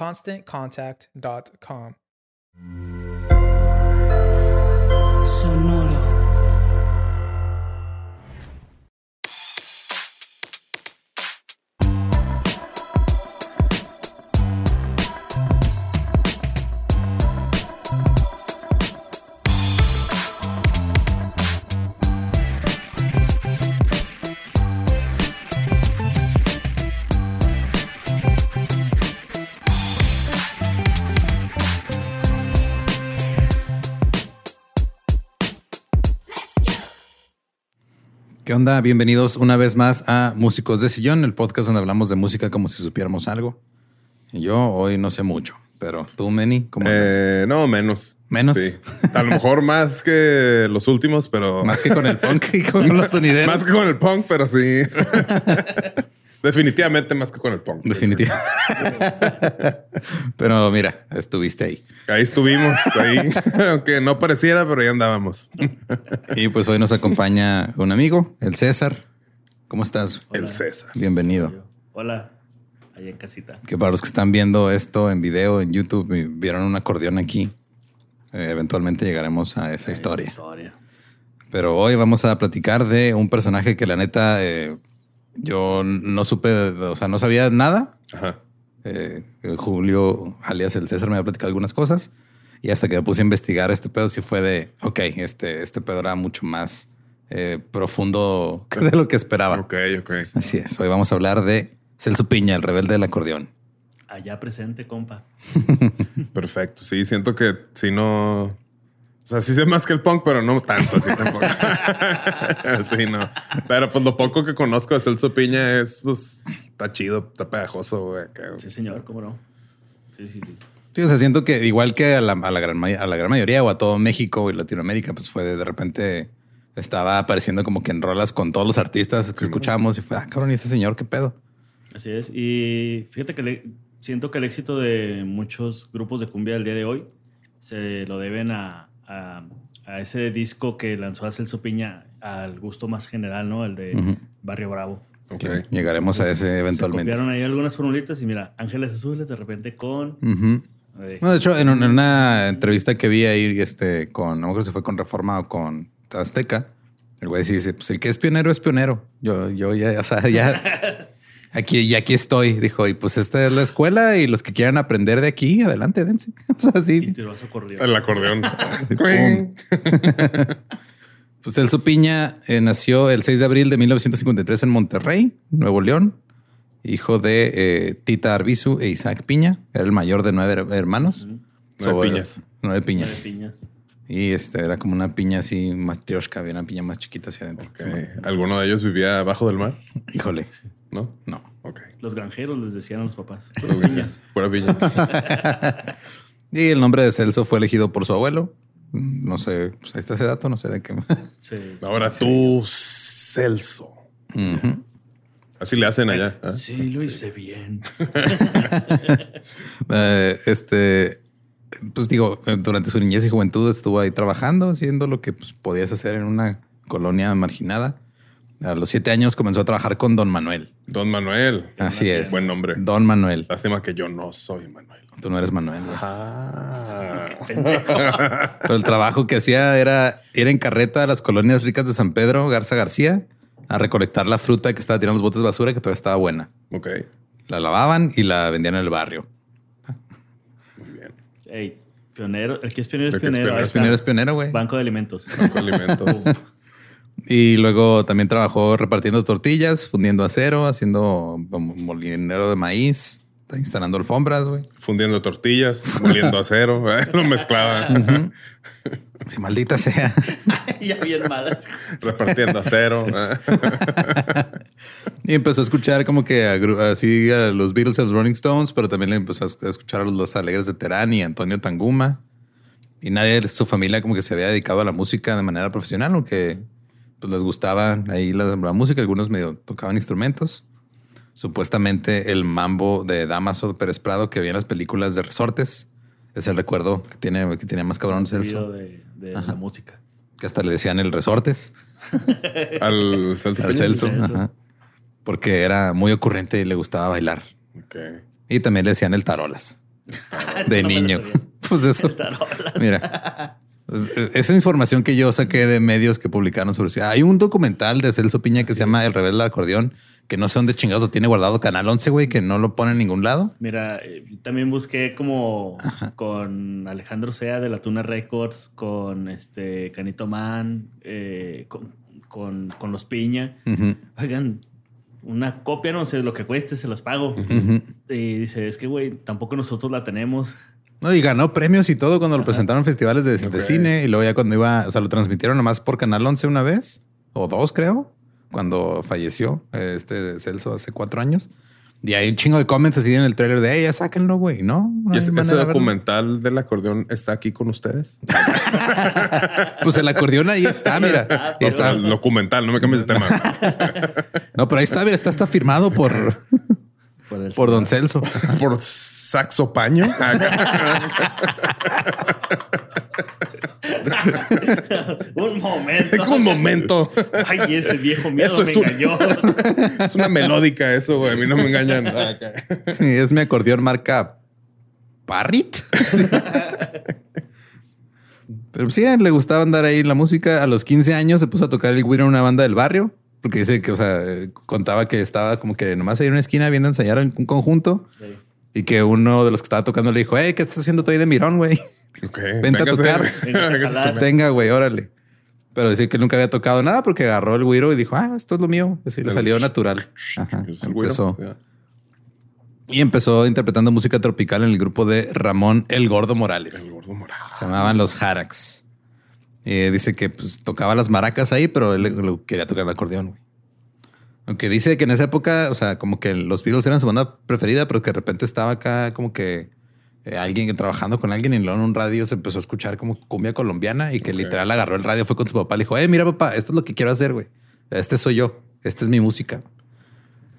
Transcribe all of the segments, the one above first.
ConstantContact.com. ¿Qué onda? Bienvenidos una vez más a Músicos de Sillón, el podcast donde hablamos de música como si supiéramos algo. Y yo hoy no sé mucho, pero tú, Meni, ¿cómo eh, No, menos. ¿Menos? Sí. A lo mejor más que los últimos, pero... Más que con el punk y con los sonideros. Más que con el punk, pero sí. Definitivamente más que con el punk. Definitivamente. pero mira, estuviste ahí. Ahí estuvimos, ahí. Aunque no pareciera, pero ya andábamos. y pues hoy nos acompaña un amigo, el César. ¿Cómo estás? El César. Bienvenido. Hola, allá en casita. Que para los que están viendo esto en video, en YouTube, vieron un acordeón aquí. Eh, eventualmente llegaremos a esa historia. historia. Pero hoy vamos a platicar de un personaje que la neta eh, yo no supe, o sea, no sabía nada. Ajá. Eh, Julio, alias el César, me había platicado algunas cosas. Y hasta que me puse a investigar este pedo, sí fue de, ok, este, este pedo era mucho más eh, profundo de lo que esperaba. Ok, ok. Así es. Hoy vamos a hablar de Celso Piña, el rebelde del acordeón. Allá presente, compa. Perfecto. Sí, siento que si no sea, sí sé más que el punk, pero no tanto así tampoco. sí, no. Pero pues lo poco que conozco de Celso Piña es, pues, está chido, está pegajoso, güey. Sí, señor, cómo no. Sí, sí, sí. Sí, o sea, siento que igual que a la, a la, gran, a la gran mayoría o a todo México y Latinoamérica, pues fue de, de repente estaba apareciendo como que en rolas con todos los artistas que escuchamos y fue, ah, cabrón, ¿y ese señor qué pedo? Así es. Y fíjate que le, siento que el éxito de muchos grupos de cumbia del día de hoy se lo deben a, a, ese disco que lanzó a Celso Piña al gusto más general, ¿no? El de Barrio Bravo. Okay. Llegaremos a ese eventualmente. Se copiaron ahí algunas formulitas y mira, Ángeles Azules de repente con... No, de hecho, en, una entrevista que vi ahí este, con, no me acuerdo si fue con Reforma o con Azteca, el güey dice, pues el que es pionero es pionero. Yo, yo ya, o sea, ya aquí, y aquí estoy, dijo, y pues esta es la escuela y los que quieran aprender de aquí, adelante, dense. O sea, sí. Y tiró su acordeón. El acordeón. pues Celso Piña eh, nació el 6 de abril de 1953 en Monterrey, Nuevo León. hijo de eh, Tita Arbizu e Isaac Piña. Era el mayor de nueve her- hermanos. Nueve So, piñas. Nueve Nueve piñas. Y este era como una piña así, más trioshka, había una piña más chiquita hacia adentro. ¿Alguno de ellos vivía abajo del mar? Híjole, ¿No? no. Ok. Los granjeros les decían a los papás. Piñas. Pura piña. Y el nombre de Celso fue elegido por su abuelo. No sé, pues ahí está ese dato, no sé de qué. Sí. Ahora tú, Celso. Así le hacen allá. ¿ah? Sí, lo hice bien. Eh, este, pues digo, eh, durante su niñez y juventud estuvo ahí trabajando, haciendo lo que pues, podías hacer en una colonia marginada. A los siete años comenzó a trabajar con Don Manuel. Don Manuel. Así es. Buen nombre. Don Manuel. Lástima que yo no soy Manuel. Tú no eres Manuel. Ah. Pero el trabajo que hacía era ir en carreta a las colonias ricas de San Pedro, Garza García, a recolectar la fruta que estaba tirando los botes de basura que todavía estaba buena. ok. La lavaban y la vendían en el barrio. Ey, pionero. El que es pionero es El que es pionero. pionero. Pionero es pionero, güey. Banco de alimentos. Banco de alimentos. Y luego también trabajó repartiendo tortillas, fundiendo acero, haciendo molinero de maíz, instalando alfombras, güey. Fundiendo tortillas, moliendo acero. ¿eh? Lo mezclaba. Si maldita sea. ya bien malas. Repartiendo acero. ¿eh? Y empezó a escuchar como que a así a los Beatles y a los Rolling Stones, pero también le empezó a escuchar a los Alegres de Terán y Antonio Tanguma. Y nadie de su familia como que se había dedicado a la música de manera profesional, aunque pues les gustaba ahí la, la música, algunos medio tocaban instrumentos. Supuestamente el mambo de Damaso Pérez Prado que había en las películas de resortes es el recuerdo que tiene, que tenía más cabrón Celso, de, de la música. que hasta le decían el resortes. Al Celso. Al. Celso, ajá. porque era muy ocurrente y le gustaba bailar. Y también le decían el tarolas de me lo niño. Pues eso. El tarolas. Mira, esa información que yo saqué de medios que publicaron sobre eso. Hay un documental de Celso Piña que se llama El Rebelde del Acordeón, que no sé dónde chingados lo tiene guardado Canal 11, güey, que no lo pone en ningún lado. Mira, eh, también busqué como con Alejandro Sea de la Tuna Records, con este Canito Man, eh, con, con, con los Piña. Ujú, Oigan, una copia, no sé lo que cueste, se las pago. Y dice, es que, güey, tampoco nosotros la tenemos. No, y ganó premios y todo cuando lo presentaron en festivales de, de cine. Y luego ya cuando iba, o sea, lo transmitieron nomás por Canal 11 una vez o dos, creo, cuando falleció este Celso hace cuatro años. Y hay un chingo de comments así en el trailer de, hey, ya sáquenlo, güey. No, no ¿Y ese, ese documental del acordeón está aquí con ustedes? Pues el acordeón ahí está, mira. Está. El documental, no me cambies de tema. No, pero ahí está, mira, está, está firmado por, Por, el- por Don Celso. Por saxo paño. Un momento. Un momento. Ay, ese viejo miedo Eso me es un- engañó. Es una melódica eso, güey. A mí no me engañan. Sí, es mi acordeón marca Parrit. Sí. Pero sí, le gustaba andar ahí en la música. A los 15 años se puso a tocar el güiro en una banda del barrio. Porque dice que, o sea, contaba que estaba como que nomás ahí en una esquina viendo ensayar en un conjunto. Sí. Y que uno de los que estaba tocando le dijo, hey, ¿qué estás haciendo tú ahí de mirón, güey? Ok. Vente a tocar. Tenga, güey, órale. Pero decía que nunca había tocado nada porque agarró el güiro y dijo, ah, esto es lo mío. Así le salió natural. Ajá. Empezó. Y empezó interpretando música tropical en el grupo de Ramón El Gordo Morales. El gordo morado. Se llamaban los Harax. Eh, dice que pues, tocaba las maracas ahí, pero él, le- quería tocar el acordeón. güey. Aunque dice que en esa época, o sea, como que los Beatles eran su banda preferida, pero que de repente estaba acá como que eh, alguien trabajando con alguien y luego en un radio se empezó a escuchar como cumbia colombiana y que Ok. literal agarró el radio, fue con su papá, le dijo, eh, mira papá, esto es lo que quiero hacer, güey. Este soy yo, esta es mi música.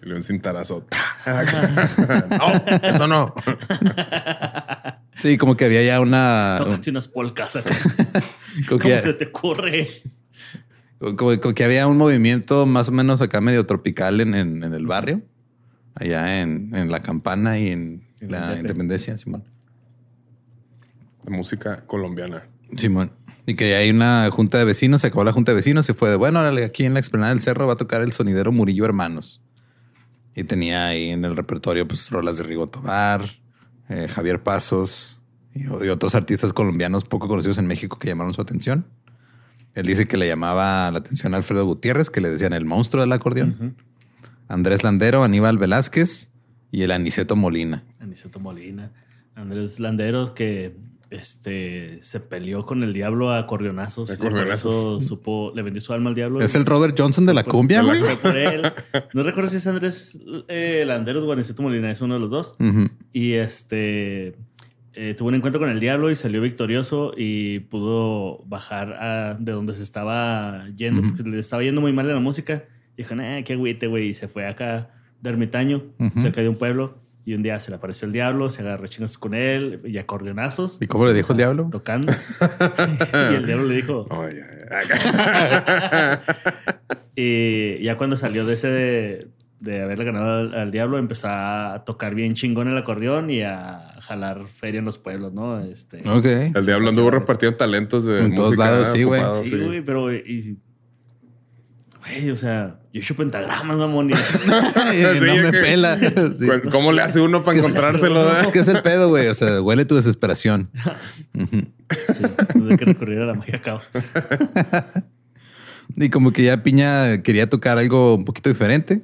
Y le dio un cintarazo. no, eso no. Sí, como que había ya una... Tócate unas polcas. ¿Cómo que- se te ocurre? Como, como que había un movimiento más o menos acá medio tropical en, en- en el barrio, allá en, en la campana y en la independencia, Simón. De música colombiana. Simón. Y que hay una junta de vecinos, se acabó la junta de vecinos, se fue de bueno, aquí en la explanada del cerro va a tocar el sonidero Murillo Hermanos. Y tenía ahí en el repertorio pues rolas de Rigo Tobar, eh, Javier Pasos y, y otros artistas colombianos poco conocidos en México que llamaron su atención. Él dice que le llamaba la atención a Alfredo Gutiérrez, que le decían el monstruo del acordeón. Andrés Landero, Aníbal Velázquez y el Aniceto Molina. Aniceto Molina. Andrés Landero que este, se peleó con el diablo a acordeonazos. A eso supo, le vendió su alma al diablo. Es el Robert Johnson de la cumbia, güey. No recuerdo si es Andrés eh, Landeros o Aniceto Molina, es uno de los dos. Ujú. Y este eh, tuvo un encuentro con el diablo y salió victorioso y pudo bajar a- de donde se estaba yendo, Ujú. porque le estaba yendo muy mal en la música. Dijo, nah, qué agüite, güey. Y se fue acá de ermitaño, Ujú. cerca de un pueblo. Y un día se le apareció el diablo, se agarró chingos con él y acordeonazos. ¿Y cómo le dijo el diablo? Tocando. y el diablo le dijo, Oh, y ya cuando salió de ese de, de haberle ganado al, al diablo, empezó a tocar bien chingón el acordeón y a jalar feria en los pueblos, ¿no? Este, Ok. El diablo anduvo repartiendo talentos de En todos lados, sí, güey. Sí, güey, pero. Y, güey, o sea, yo hecho pentagramas, mamón. y- Sí, no me que- pela. Sí. ¿Cómo le hace uno para Es que- encontrárselo? eh? Es que es el pedo, güey. O sea, huele tu desesperación. sí, tuve que recurrir a la magia caos. Y como que ya Piña quería tocar algo un poquito diferente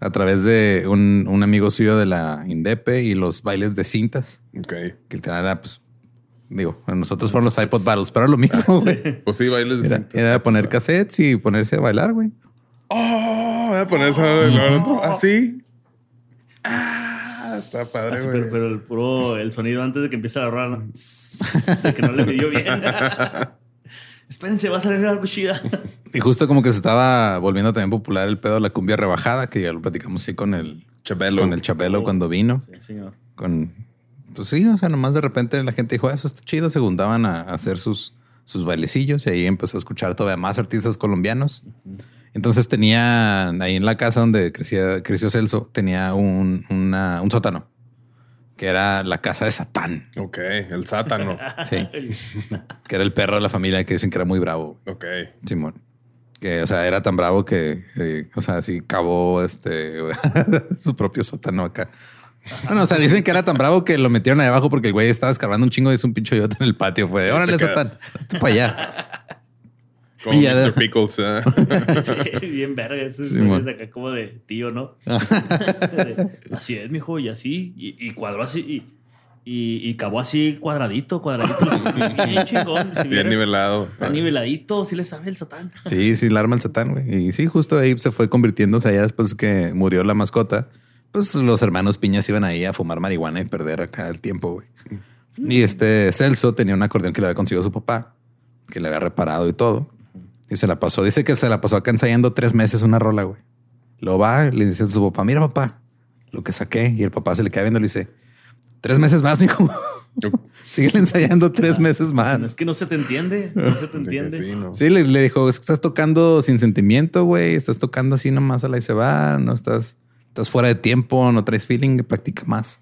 a través de un, un amigo suyo de la Indepe y los bailes de cintas. Ok. Que literal era, pues, digo, nosotros fueron los iPod Battles, pero era lo mismo, güey. Pues sí, bailes de Era, cinta. era poner cassettes y ponerse a bailar, güey. Oh, voy a poner eso del otro. Así. Ah, está padre, Así, güey. pero, pero el puro el sonido antes de que empiece la rola, ¿no? de que no le midió bien. Espérense, va a salir algo chida. Y justo como que se estaba volviendo también popular el pedo de la cumbia rebajada, que ya lo platicamos así con el Chabelo. con el Chabelo cuando vino. Sí, señor. Con pues sí, o sea, nomás de repente la gente dijo, "Ah, eso está chido, se juntaban a, a hacer sus, sus bailecillos y ahí empezó a escuchar todavía más artistas colombianos. Entonces tenía ahí en la casa donde crecía, creció Celso, tenía un, una- un sótano que era la casa de Satán, Ok, el sátano. sí, que era el perro de la familia que dicen que era muy bravo. Ok. Simón. Que, o sea, era tan bravo que, eh, o sea, sí cavó este su propio sótano acá. Bueno, o sea, dicen que era tan bravo que lo metieron ahí abajo porque el güey estaba escarbando un chingo de un pincho yote en el patio. Fue de órale, Satán, para allá. Como Y Mr. Pickles. ¿eh? Sí, bien verga. Ese es acá como de tío, ¿no? Así es, mijo, y así. Y, y cuadró así. Y, y, y cavó así cuadradito, cuadradito. Bien chingón. Si Bien nivelado. Está niveladito, sí le sabe el satán. Sí, sí, la arma el Satán, güey. Y sí, justo ahí se fue convirtiendo. O sea, ya después que murió la mascota, pues los hermanos Piñas iban ahí a fumar marihuana y perder acá el tiempo, güey. Y este Celso tenía un acordeón que le había conseguido su papá, que le había reparado y todo. Y se la pasó. Dice que se la pasó acá ensayando tres meses una rola, güey. Lo va, le dice a su papá, mira papá, lo que saqué. Y el papá se le queda viendo y le dice, tres meses más, mijo. Sigue ensayando tres meses más. No es que no se te entiende. No se te entiende. Sí, no. Sí, le, le dijo, es que estás tocando sin sentimiento, güey. Estás tocando así nomás a la y se va. No estás, estás fuera de tiempo, no traes feeling, practica más.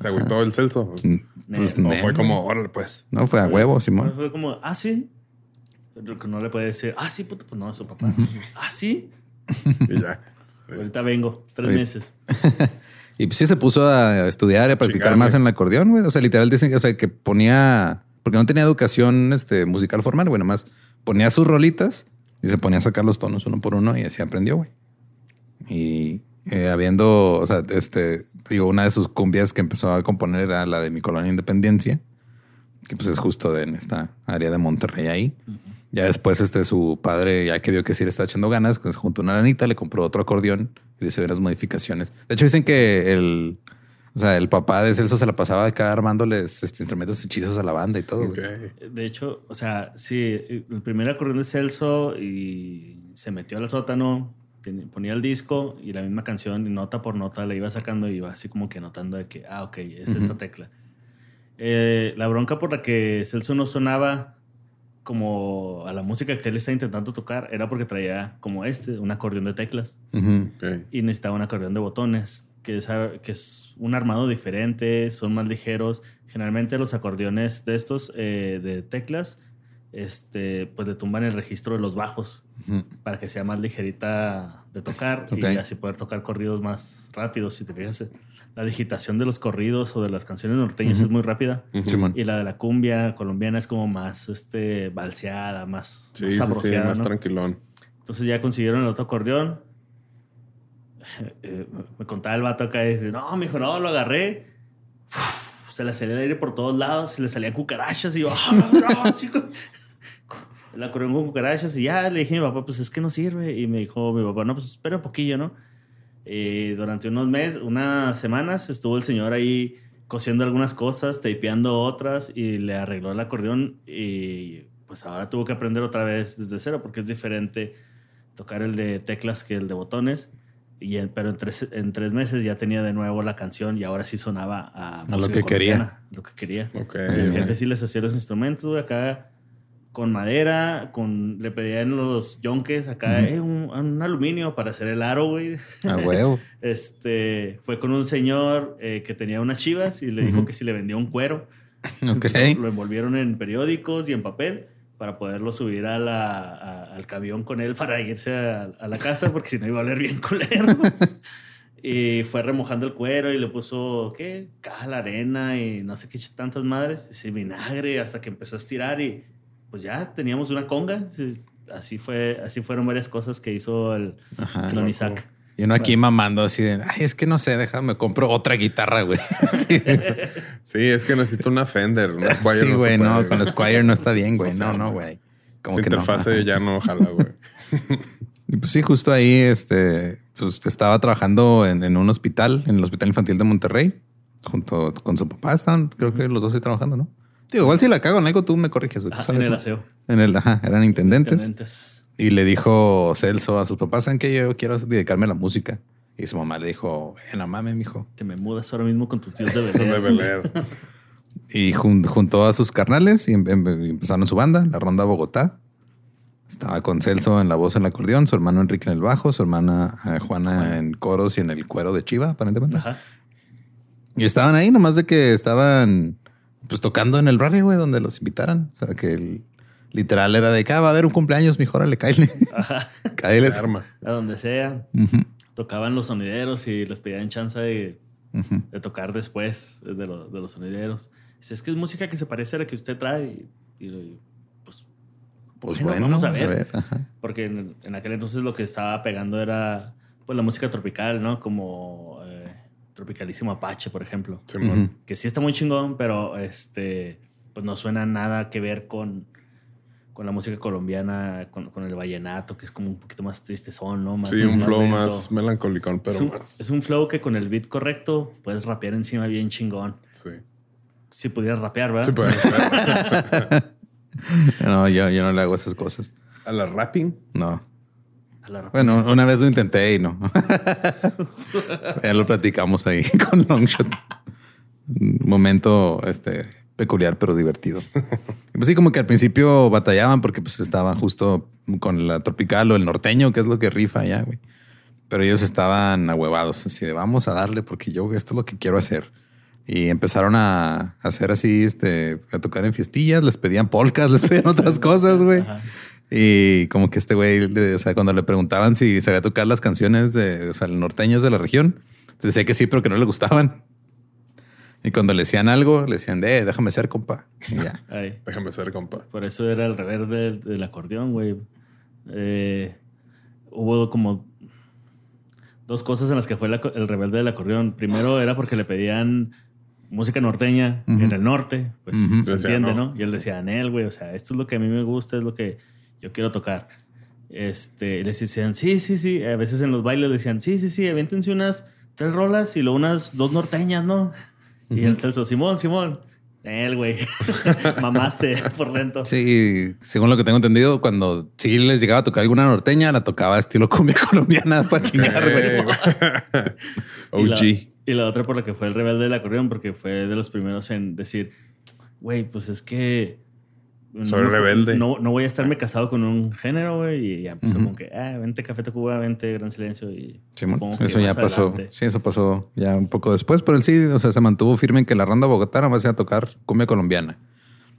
Se agüitó el Celso. Pues no, fue como, órale, pues. no fue a huevo, No, Simón. Fue como, ah, sí. Pero que no le puede decir, ah, sí, puto, pues no, eso, papá. Ah, sí. Y ya. Ahorita vengo, tres meses. Y pues sí se puso a estudiar y a practicar más en el acordeón, güey. O sea, literal dicen que, o sea, que ponía, porque no tenía educación este, musical formal, güey, nomás ponía sus rolitas y se ponía a sacar los tonos uno por uno y así aprendió, güey. Y eh, habiendo, o sea, este, digo, una de sus cumbias que empezó a componer era la de mi colonia Independencia, que pues es justo de en esta área de Monterrey ahí. Ya después, este, su padre, ya que vio que sí le estaba echando ganas, pues junto a una lanita, le compró otro acordeón y le hizo unas modificaciones. De hecho, dicen que el, o sea, el papá de Celso se la pasaba acá armándoles este, instrumentos hechizos a la banda y todo. De hecho, o sea, sí, el primer acordeón de Celso y se metió al sótano, ponía el disco y la misma canción, y nota por nota le iba sacando y iba así como que notando de que, ah, ok, es esta tecla. Eh, la bronca por la que Celso no sonaba como a la música que él está intentando tocar era porque traía como este, un acordeón de teclas Ujú. Ok. y necesitaba un acordeón de botones, que es, que es un armado diferente, son más ligeros. Generalmente los acordeones de estos, eh, de teclas, este, pues le tumban el registro de los bajos Ujú. para que sea más ligerita de tocar Ok. y así poder tocar corridos más rápidos. Si te fijas, la digitación de los corridos o de las canciones norteñas Ujú. es muy rápida. Simón. Y la de la cumbia colombiana es como más este, balseada, más, Sí, más sí, sí, más ¿no? tranquilón. Entonces ya consiguieron el otro acordeón. eh, me contaba el vato acá y dice, no, me dijo, no, lo agarré. Uf, se le salía el aire por todos lados, se le salían cucarachas y yo, "Ah, no, no, chico". La corrió con cucarachas y ya le dije a mi papá, pues es que no sirve. Y me dijo mi papá, no, pues espera un poquillo, ¿no? Y durante unos meses, unas semanas, estuvo el señor ahí cosiendo algunas cosas, tapeando otras y le arregló el acordeón y pues ahora tuvo que aprender otra vez desde cero porque es diferente tocar el de teclas que el de botones. Y en- pero en tres, en tres meses ya tenía de nuevo la canción y ahora sí sonaba a, lo música que quería. Lo que quería. Ok. Y el jefe sí les hacía los instrumentos, acá con madera, con, le pedían los yonques acá, eh, un, un aluminio para hacer el aro, güey. A huevo. Este, fue con un señor eh, que tenía unas chivas y le dijo Ujú. que si le vendía un cuero. Ok. Lo, lo envolvieron en periódicos y en papel para poderlo subir a la- a- al camión con él para irse a, a la casa porque si no iba a oler bien culero. y fue remojando el cuero y le puso, ¿qué? Cal, arena y no sé qué tantas madres. Ese vinagre hasta que empezó a estirar y pues ya teníamos una conga. Sí, Así, fue, así fueron varias cosas que hizo el. Don Isaac. Y uno aquí mamando así de, ay, es que no sé, déjame, compro otra guitarra, güey. Sí, Sí, es que necesito una Fender. Una Squire Sí, no güey, no, con la Squire no está bien, güey. No No, no, güey. Como que no. interfase Ajá. ya no jala, güey. Y pues sí, justo ahí, este, pues estaba trabajando en, en un hospital, en el Hospital Infantil de Monterrey, junto con su papá. Estaban, creo que los dos ahí trabajando, ¿no? Digo, igual si la cago en algo, tú me corriges, güey. tú Ajá, sabes, en el aseo. En el, ajá, eran intendentes. Intendentes. Y le dijo Celso a sus papás, ¿saben que yo quiero dedicarme a la música? Y su mamá le dijo, eh, no mames, mijo. Te me mudas ahora mismo con tus tíos de De Belén. Y jun- juntó a sus carnales y em- em- empezaron su banda, la Ronda Bogotá. Estaba con Celso en la voz en el acordeón, su hermano Enrique en el bajo, su hermana eh, Juana en coros y en el cuero de Chiva, aparentemente. Ajá. Y estaban ahí, nomás de que estaban pues tocando en el barrio, güey, donde los invitaran. O sea, que el, literal era de que ah, va a haber un cumpleaños, cáele. Ajá. cáele. Se arma. A donde sea. Tocaban los sonideros y les pedían chance de, de tocar después de, lo- de los sonideros. Dice, es que es música que se parece a la que usted trae. Y, y, pues, Pues Bueno, bueno, vamos a ver. porque en, en aquel entonces lo que estaba pegando era pues la música tropical, ¿no? Como eh, Tropicalísimo Apache, por ejemplo. Simón. Ujú. Que sí está muy chingón, pero este, pues no suena nada que ver con, con la música colombiana, con, con el vallenato, que es como un poquito más tristezón, ¿no? Más, Sí, un flow lento. más melancólico, pero es un, más. es un flow que con el beat correcto puedes rapear encima bien chingón. Sí. Si pudieras rapear, ¿verdad? Sí, pues. No, yo, yo no le hago esas cosas. A la rapping. No. Bueno, una vez lo intenté y no. ya lo platicamos ahí con Longshot. Momento este, peculiar, pero divertido. Pues sí, como que al principio batallaban porque pues estaban justo con la tropical o el norteño, que es lo que rifa allá, güey. Pero ellos estaban ahuevados, así de vamos a darle porque yo esto es lo que quiero hacer. Y empezaron a hacer así, este, a tocar en fiestillas, les pedían polcas, les pedían otras cosas, güey. Y como que este güey, le- o sea, cuando le preguntaban si sabía tocar las canciones de, o sea, norteñas de la región, decía que sí, pero que no le gustaban. Y cuando le decían algo, le decían, de, déjame ser, compa. Y ya. Déjame ser, compa. Por eso era el rever del, del acordeón, güey. Eh, hubo como dos cosas en las que fue el, rebelde del acordeón. Primero era porque le pedían música norteña en el norte, pues se entiende, no. ¿no? Y él decía, Anel, güey, o sea, esto es lo que a mí me gusta, es lo que yo quiero tocar. Este, y les decían, sí, sí, sí. A veces en los bailes decían, sí, sí, sí, aviéntense unas tres rolas y luego unas dos norteñas, ¿no? Y el Celso, Simón, Simón. Él, güey. Mamaste por lento. Sí, según lo que tengo entendido, cuando sí les llegaba a tocar alguna norteña, la tocaba estilo cumbia colombiana para chingar, güey. Ok. Y la, OG. y la otra por la que fue el rebelde del acordeón, porque fue de los primeros en decir, güey, pues es que... Soy no, rebelde. No, no voy a estarme casado con un género, güey. Y ya empezó Ujú. como que, ah, vente Café Tacuba, vente Gran Silencio. Y que eso ya pasó. adelante. Sí, eso pasó ya un poco después, pero él sí, o sea, se mantuvo firme en que la ronda Bogotá no va a tocar cumbia colombiana.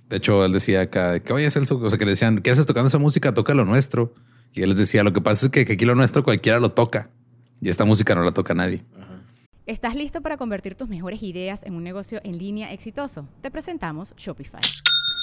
De hecho, él decía acá que, oye, Celso, o sea, que le decían, ¿qué haces tocando esa música? Toca lo nuestro. Y él les decía, lo que pasa es que, que aquí lo nuestro cualquiera lo toca. Y esta música no la toca nadie. Ajá. ¿Estás listo para convertir tus mejores ideas en un negocio en línea exitoso? Te presentamos Shopify.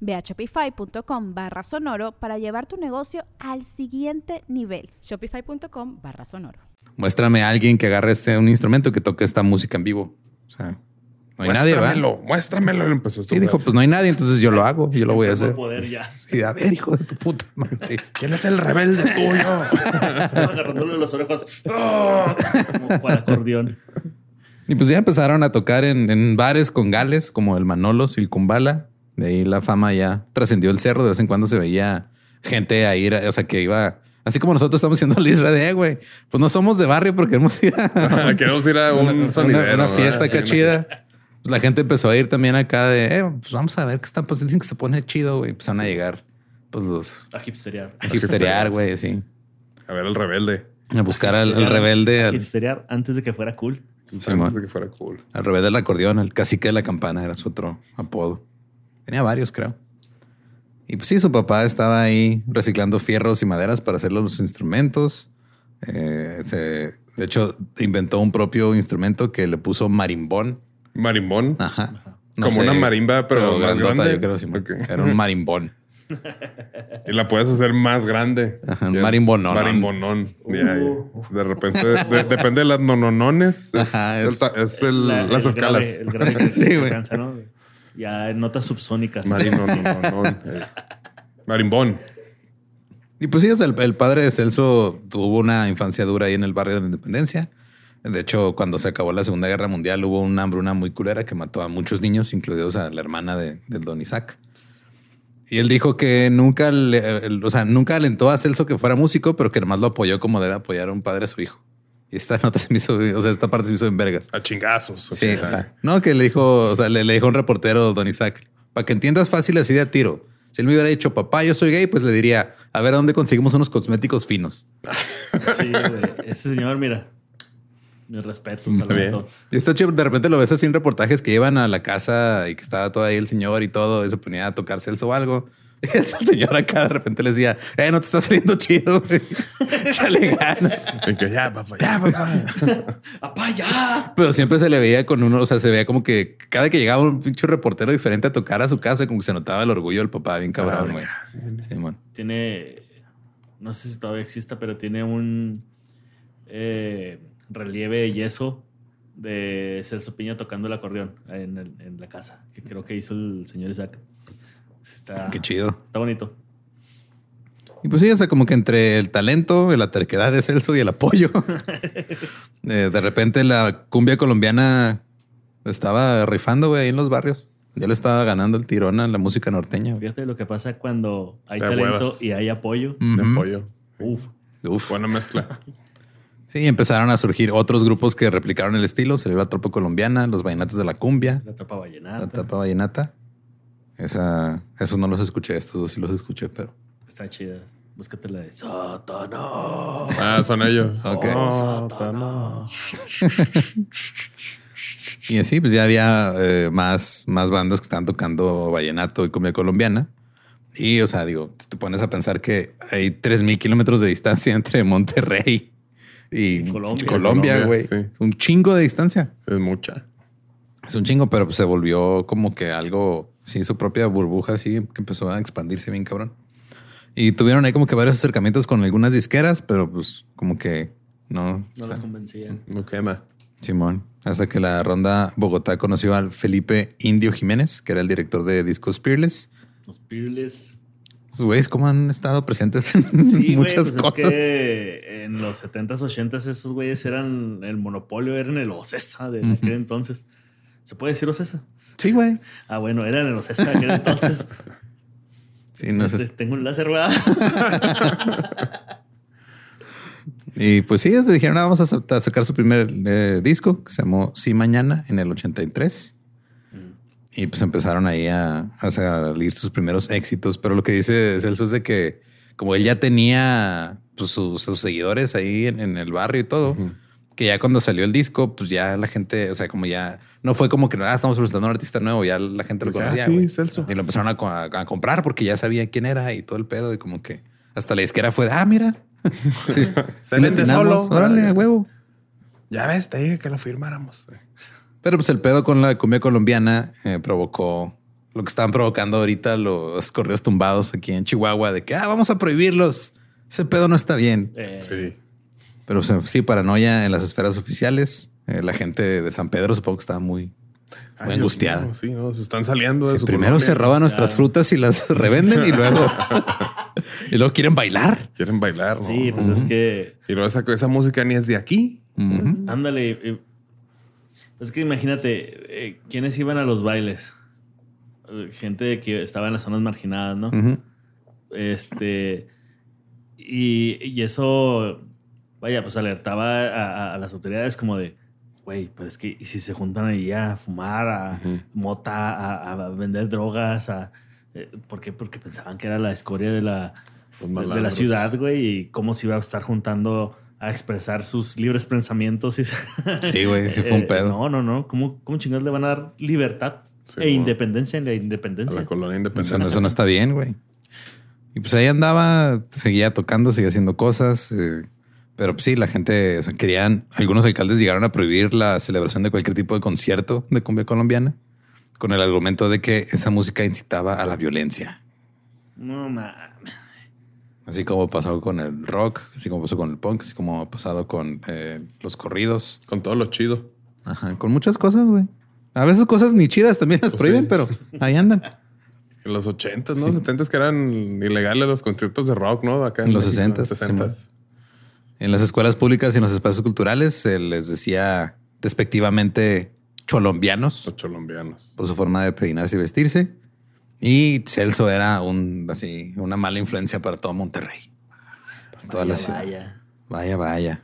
Ve a shopify.com barra sonoro para llevar tu negocio al siguiente nivel. Shopify.com barra sonoro. Muéstrame a alguien que agarre este, un instrumento que toque esta música en vivo. O sea, no hay nadie, ¿verdad? Muéstramelo, muéstramelo. Y empezó a Sí, dijo, pues no hay nadie, entonces yo lo hago, yo lo voy a hacer. poder ya. Sí, a ver, hijo de tu puta madre. ¿Quién es el rebelde tuyo? Agarrándole los orejos. ¡Ah! Como para acordeón. Y pues ya empezaron a tocar en, en bares con gales como el Manolo, Silcumbala. De ahí la fama ya trascendió el cerro. De vez en cuando se veía gente a ir, o sea, que iba, así como nosotros estamos haciendo la isla de, güey, pues no somos de barrio porque queremos ir a Queremos ir a un una, sonidero. una fiesta Sí, acá una- chida. Pues la gente empezó a ir también acá de, eh, pues vamos a ver qué están pasando. Dicen que se pone chido, güey. Empezaron a llegar, pues los A hipsterear. a hipsterear, güey, así. A ver, el rebelde. A buscar al, al rebelde, A al, hipsterear antes de que fuera cool. Antes de que fuera cool. al rebelde del acordeón, el cacique de la campana era su otro apodo. Tenía varios, creo. Y pues sí, su papá estaba ahí reciclando fierros y maderas para hacer los instrumentos. Eh, se- de hecho, inventó un propio instrumento que le puso marimbón. Marimbón. Ajá. Como una marimba, pero más grandota, grande. Yo creo. Era un marimbón. Y la puedes hacer más grande. Ajá, marimbonón. Marimbonón. Ya. De repente, de- depende de las nononones. Es, Ajá, el es- es el- La- las el escalas. grave- el grave que Sí, se güey. alcanza, ¿no? Ya en notas subsónicas. Eh. Marimbón. Y pues sí, o sea, el, el padre de Celso tuvo una infancia dura ahí en el barrio de la Independencia. De hecho, cuando se acabó la Segunda Guerra Mundial, hubo una hambruna muy culera que mató a muchos niños, incluidos a la hermana de, del don Isaac. Y él dijo que nunca, le- el- o sea, nunca alentó a Celso que fuera músico, pero que además lo apoyó como debe apoyar a un padre a su hijo. Y esta nota se me hizo, o sea, esta parte se me hizo en vergas. A chingazos. Sí, o sea, no, que le dijo, o sea, le, le dijo a un reportero, don Isaac, para que entiendas fácil así de a tiro. Si él me hubiera dicho, papá, yo soy gay, pues le diría, a ver, ¿a dónde conseguimos unos cosméticos finos? Sí, güey. Ese señor, mira. Mi respeto. Muy bien. Salvatore. Y está chido, de repente lo ves así en reportajes que llevan a la casa y que estaba todo ahí el señor y todo, y se ponía a tocar Celso o algo. Esa señora acá de repente le decía, eh, no te está saliendo chido, güey. Échale ganas. Y que ya, papá, ya, papá. ¡Apá, ya! Pero siempre se le veía con uno, o sea, se veía como que cada que llegaba un pinche reportero diferente a tocar a su casa, como que se notaba el orgullo del papá, bien cabrón, güey. Sí, man. Tiene. No sé si todavía exista, pero tiene un eh, relieve de yeso de Celso Piña tocando el acordeón en, el- en la casa, que creo que hizo el señor Isaac. Está, Qué chido. está bonito. Y pues sí, o sea, como que entre el talento, la terquedad de Celso y el apoyo, eh, de repente la cumbia colombiana estaba rifando, güey, ahí en los barrios. Ya le estaba ganando el tirón a la música norteña. güey. Fíjate lo que pasa cuando hay Te talento huevas. y hay apoyo. Pollo. Uf. Uf. Buena mezcla. Sí, empezaron a surgir otros grupos que replicaron el estilo. La tropa colombiana, los vallenatos de la cumbia, La tapa la vallenata. tapa vallenata. Esa, esos no los escuché, estos dos sí los escuché, pero Está chida. Búscate la de Satanás. Ah, son ellos. Ok. Oh, Satanás. Y así, pues ya había eh, más, más bandas que estaban tocando vallenato y cumbia colombiana. Y, o sea, digo, te pones a pensar que hay 3000 kilómetros de distancia entre Monterrey y, Y Colombia. Güey. sí. Es un chingo de distancia. Es mucha. Es un chingo, pero pues se volvió como que algo, sí, su propia burbuja, así que empezó a expandirse bien cabrón. Y tuvieron ahí como que varios acercamientos con algunas disqueras, pero pues como que no. No o las sea, convencían. No quema. Simón. Hasta que la ronda Bogotá conoció al Felipe Indio Jiménez, que era el director de Discos Peerless. Los Peerless. Sus güeyes, ¿cómo han estado presentes en Sí, muchas pues cosas? Es que en los 70s, 80s, esos güeyes eran el monopolio, eran el Ocesa de aquel entonces. ¿Se puede decir Ocesa? Sí, güey. Ah, bueno, era en el Ocesa aquel entonces. Sí, no sé. Tengo un láser, ¿verdad? Y pues sí, ellos dijeron, "Ah, vamos a, sa- a sacar su primer eh, disco, que se llamó Sí Mañana, en el 83. Y pues empezaron ahí a, a salir sus primeros éxitos. Pero lo que dice Celso es de que como él ya tenía pues, sus, sus seguidores ahí en, en el barrio y todo, que ya cuando salió el disco, pues ya la gente, o sea, como ya no fue como que ah, estamos presentando a un artista nuevo, ya la gente lo ya, conocía. sí, güey. Celso. Y lo empezaron a, co- a- a comprar porque ya sabía quién era y todo el pedo. Y como que hasta la disquera fue, de, ah, mira. Sí, Se solo. Órale, a huevo. Ya ves, te dije que lo firmáramos. Pero pues el pedo con la cumbia colombiana eh, provocó lo que estaban provocando ahorita los correos tumbados aquí en Chihuahua de que ah, vamos a prohibirlos. Ese pedo no está bien. Eh, Sí. Pero o sea, sí, paranoia en las esferas oficiales. Eh, la gente de San Pedro supongo que estaba muy, muy Ay, Dios angustiada. mío, sí, no, se están saliendo de Sí, su primero colonia. se roban nuestras frutas y las revenden y luego y luego quieren bailar. Quieren bailar. ¿no? sí, pues es que Y luego esa, esa música ni es de aquí. Ándale. eh, Es que imagínate, eh, ¿quiénes iban a los bailes? Gente que estaba en las zonas marginadas, ¿no? Este. Y, y eso, vaya, pues alertaba a, a- a las autoridades como de, güey, pero es que ¿y si se juntan ahí a fumar, a mota, a, a vender drogas, a. eh, ¿Por qué? Porque pensaban que era la escoria de la, de- de la ciudad, güey, y cómo se iba a estar juntando a expresar sus libres pensamientos. y- Sí, güey, sí fue un Eh, pedo. No, no, no. ¿Cómo, cómo chingados le van a dar libertad Sí, e independencia en la A independencia? la colonia no- eso no está bien, güey. Y pues ahí andaba, seguía tocando, seguía haciendo cosas. eh, pero pues sí, la gente o sea, querían, algunos alcaldes llegaron a prohibir la celebración de cualquier tipo de concierto de cumbia colombiana con el argumento de que esa música incitaba a la violencia. No, mames. Así como pasó con el rock, así como pasó con el punk, así como ha pasado con eh, los corridos. Con todo lo chido. Ajá, con muchas cosas, güey. A veces cosas ni chidas también las Pues prohíben, sí. pero ahí andan. En los 80, ¿no? 70 que eran ilegales los conciertos de rock, ¿no? Acá En los México, 60s, 60s. En las escuelas públicas y en los espacios culturales se les decía despectivamente cholombianos Los cholombianos. por su forma de peinarse y vestirse. Y Celso era un así una mala influencia para todo Monterrey. Para toda la Vaya, ciudad. vaya. Vaya, vaya.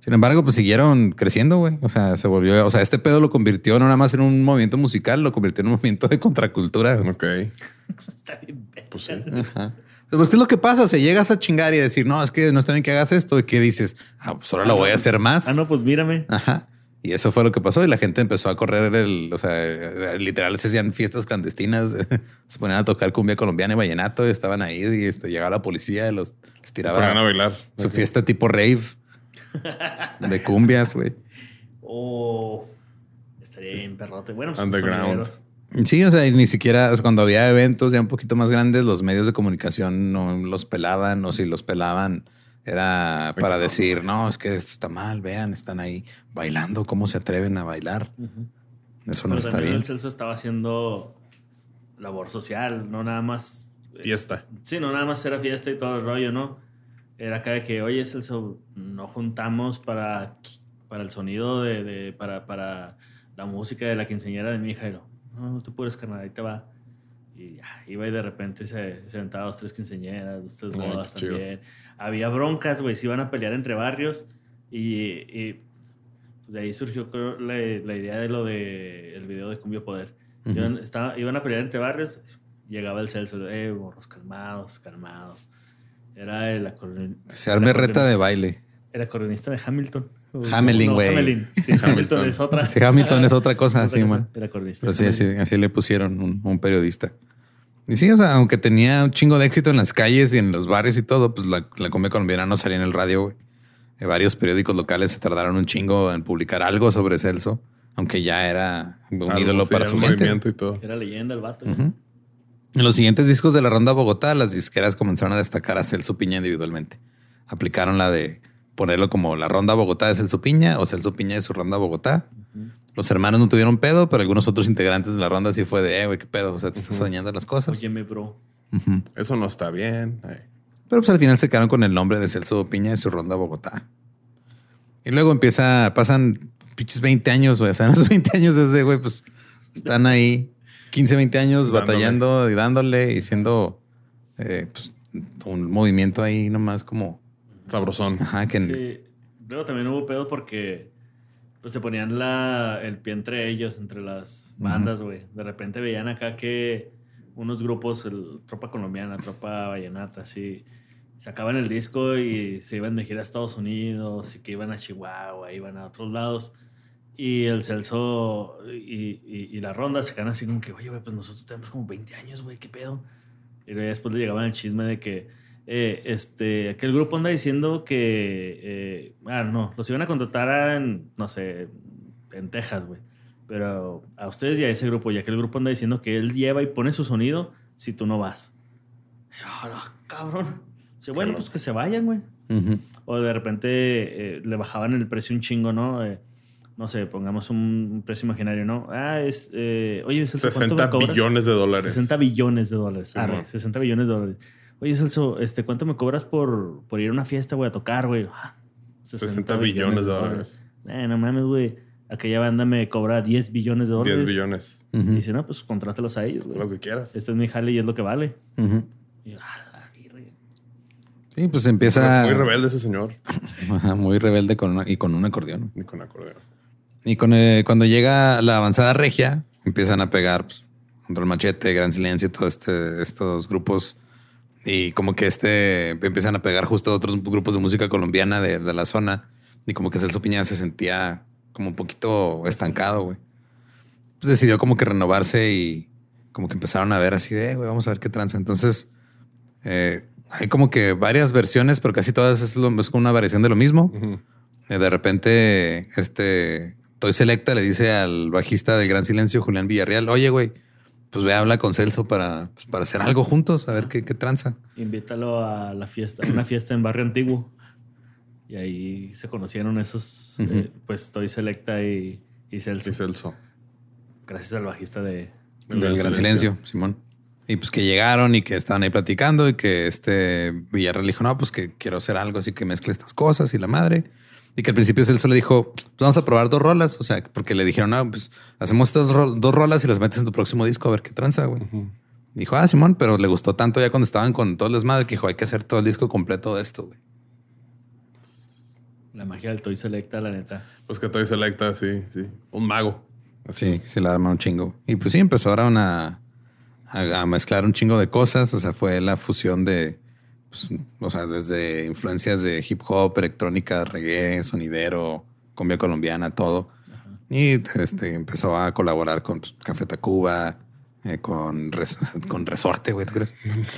Sin embargo, pues siguieron creciendo, güey. O sea, se volvió, o sea, este pedo lo convirtió no nada más en un movimiento musical, lo convirtió en un movimiento de contracultura. Ok. Está bien Pues sí. Ajá. Pues, ¿qué es lo que pasa? O sea, llegas a chingar y decir, no, es que no está bien que hagas esto. ¿Y qué dices? Ah, pues ahora lo voy a hacer más. Ah, no, pues mírame. Ajá. Y eso fue lo que pasó y la gente empezó a correr el, o sea, literal se hacían fiestas clandestinas, se ponían a tocar cumbia colombiana y vallenato y estaban ahí y este, llegaba la policía y los les Se ponían a bailar. su fiesta tipo rave de cumbias, güey. Oh, estaría bien perrote. Bueno, pues Underground. sonideros. Sí, o sea, y ni siquiera o sea, cuando había eventos ya un poquito más grandes, los medios de comunicación no los pelaban o si los pelaban era para no. decir, no, es que esto está mal, vean, están ahí bailando, cómo se atreven a bailar. Eso no está bien. el Celso estaba haciendo labor social, no nada más. eh, Fiesta. Sí, no nada más era fiesta y todo el rollo, ¿no? Era acá de que, oye, Celso, no juntamos para, para el sonido de, de- para, para la música de la quinceañera de mi hija. Y lo, no, no te puedes, carnal, ahí te va. Y ya, iba y de repente se, se aventaba dos, tres quinceañeras, dos, tres Ay, bodas chido. también. Había broncas, güey, se iban a pelear entre barrios y, y, pues de ahí surgió creo, la, la idea de lo de el video de Cumbio Poder. Ujú. iban, estaba- iban a pelear entre barrios, llegaba el Celso, eh, morros, calmados, calmados. Era el acordeon- Se arme reta de acordeonista- baile. El acordeonista de Hamilton. Hamelin, güey. Hamelin. Sí, Hamilton es otra. Sí, Hamilton es otra cosa, Otra sí, cosa, man. El acordeonista. Pero sí, así, así le pusieron un, un periodista. Y sí, o sea, aunque tenía un chingo de éxito en las calles y en los barrios y todo, pues la, la cumbia colombiana no salía en el radio, güey. Eh, varios periódicos locales se tardaron un chingo en publicar algo sobre Celso, aunque ya era un Algo, ídolo sí, para era su un gente. movimiento y todo. Era leyenda el vato. Ujú. En los siguientes discos de la ronda Bogotá, las disqueras comenzaron a destacar a Celso Piña individualmente. Aplicaron la de ponerlo como la ronda Bogotá de Celso Piña o Celso Piña de su ronda Bogotá. Los hermanos no tuvieron pedo, pero algunos otros integrantes de la ronda sí fue de, eh, güey, qué pedo, o sea, te estás dañando las cosas. Óyeme, bro. Ujú. Eso no está bien. Ay. Pero pues al final se quedaron con el nombre de Celso Piña de su ronda Bogotá. Y luego empieza, pasan pinches 20 años, güey. O sea, en esos 20 años desde, güey, pues Están ahí 15, 20 años Dándole. batallando y dándole y siendo eh, pues, un movimiento ahí nomás como, Sabrosón. ajá, que Sí. Luego también hubo pedo porque pues se ponían la, el pie entre ellos, entre las bandas, güey. De repente veían acá que unos grupos, el, tropa colombiana, tropa vallenata, así, sacaban el disco y se iban de gira a Estados Unidos y que iban a Chihuahua, iban a otros lados. Y el Celso y, y- y la ronda se quedan así como que, oye, güey, pues nosotros tenemos como 20 años, güey, ¿qué pedo? Y después le llegaban el chisme de que eh, este, aquel grupo anda diciendo que, eh, ah, no, los iban a contratar en, no sé, en Texas, güey. Pero a ustedes y a ese grupo, y aquel grupo anda diciendo que él lleva y pone su sonido si tú no vas. "Ah, cabrón. Bueno, pues que se vayan, güey. O de repente eh, le bajaban el precio un chingo, ¿no? Eh, no sé, pongamos un, precio imaginario, ¿no? Ah, es. eh, oye, ¿cuánto 60 me cobras? billones de dólares. 60 billones de dólares. Sí, Arre, mon. 60 billones de dólares. Oye, Celso, este, ¿cuánto me cobras por, por ir a una fiesta, güey, a tocar, güey? Ah, 60 billones de dólares. Eh, no mames, güey. Aquella banda me cobra 10 billones de dólares. 10 billones. Y dice, no, pues contrátelos a ellos, güey. Lo que quieras. Este es mi jale y es lo que vale. Y yo, "A la virgen". Sí, pues empieza Muy rebelde ese señor. Ajá, muy rebelde con una- y con un acordeón. Ni con acordeón. Y con, eh, cuando llega la avanzada regia, empiezan a pegar pues, contra el machete, gran silencio, todos este, estos grupos. Y como que este empiezan a pegar justo otros grupos de música colombiana de, de la zona. Y como que Celso Piña se sentía como un poquito estancado, güey. Pues decidió como que renovarse y como que empezaron a ver así de, "Eh, güey, vamos a ver qué tranza. Entonces, eh, hay como que varias versiones, pero casi todas es, lo, es como una variación de lo mismo. Eh, De repente, este Toy Selecta le dice al bajista del Gran Silencio, Julián Villarreal, oye, güey, pues ve, habla con Celso para, pues, para hacer algo juntos, a ver qué, qué tranza. Invítalo a la fiesta, a una fiesta en Barrio Antiguo. Y ahí se conocieron esos, Ujú. eh, pues, Toy Selecta y, y Celso. Sí, Celso. Gracias al bajista de... Del Gran Silencio, Simón. Y pues que llegaron y que estaban ahí platicando y que este Villarreal dijo, no, pues que quiero hacer algo así que mezcle estas cosas y la madre. Y que al principio Celso le dijo, pues vamos a probar dos rolas. O sea, porque le dijeron, no, pues hacemos estas ro- dos rolas y las metes en tu próximo disco a ver qué tranza, güey. Dijo, ah, Simón, pero le gustó tanto ya cuando estaban con todo el desmadre que dijo, hay que hacer todo el disco completo de esto, güey. La magia del Toy Selecta, la neta. Pues que Toy Selecta, sí, sí. Un mago. Sí, se la arma un chingo. Y pues sí, empezaron a, a, a mezclar un chingo de cosas. O sea, fue la fusión de, pues, o sea, desde influencias de hip hop, electrónica, reggae, sonidero, cumbia colombiana, todo. Y este empezó a colaborar con pues, Café Tacuba, eh, con, Res- con Resorte, güey, ¿tú crees?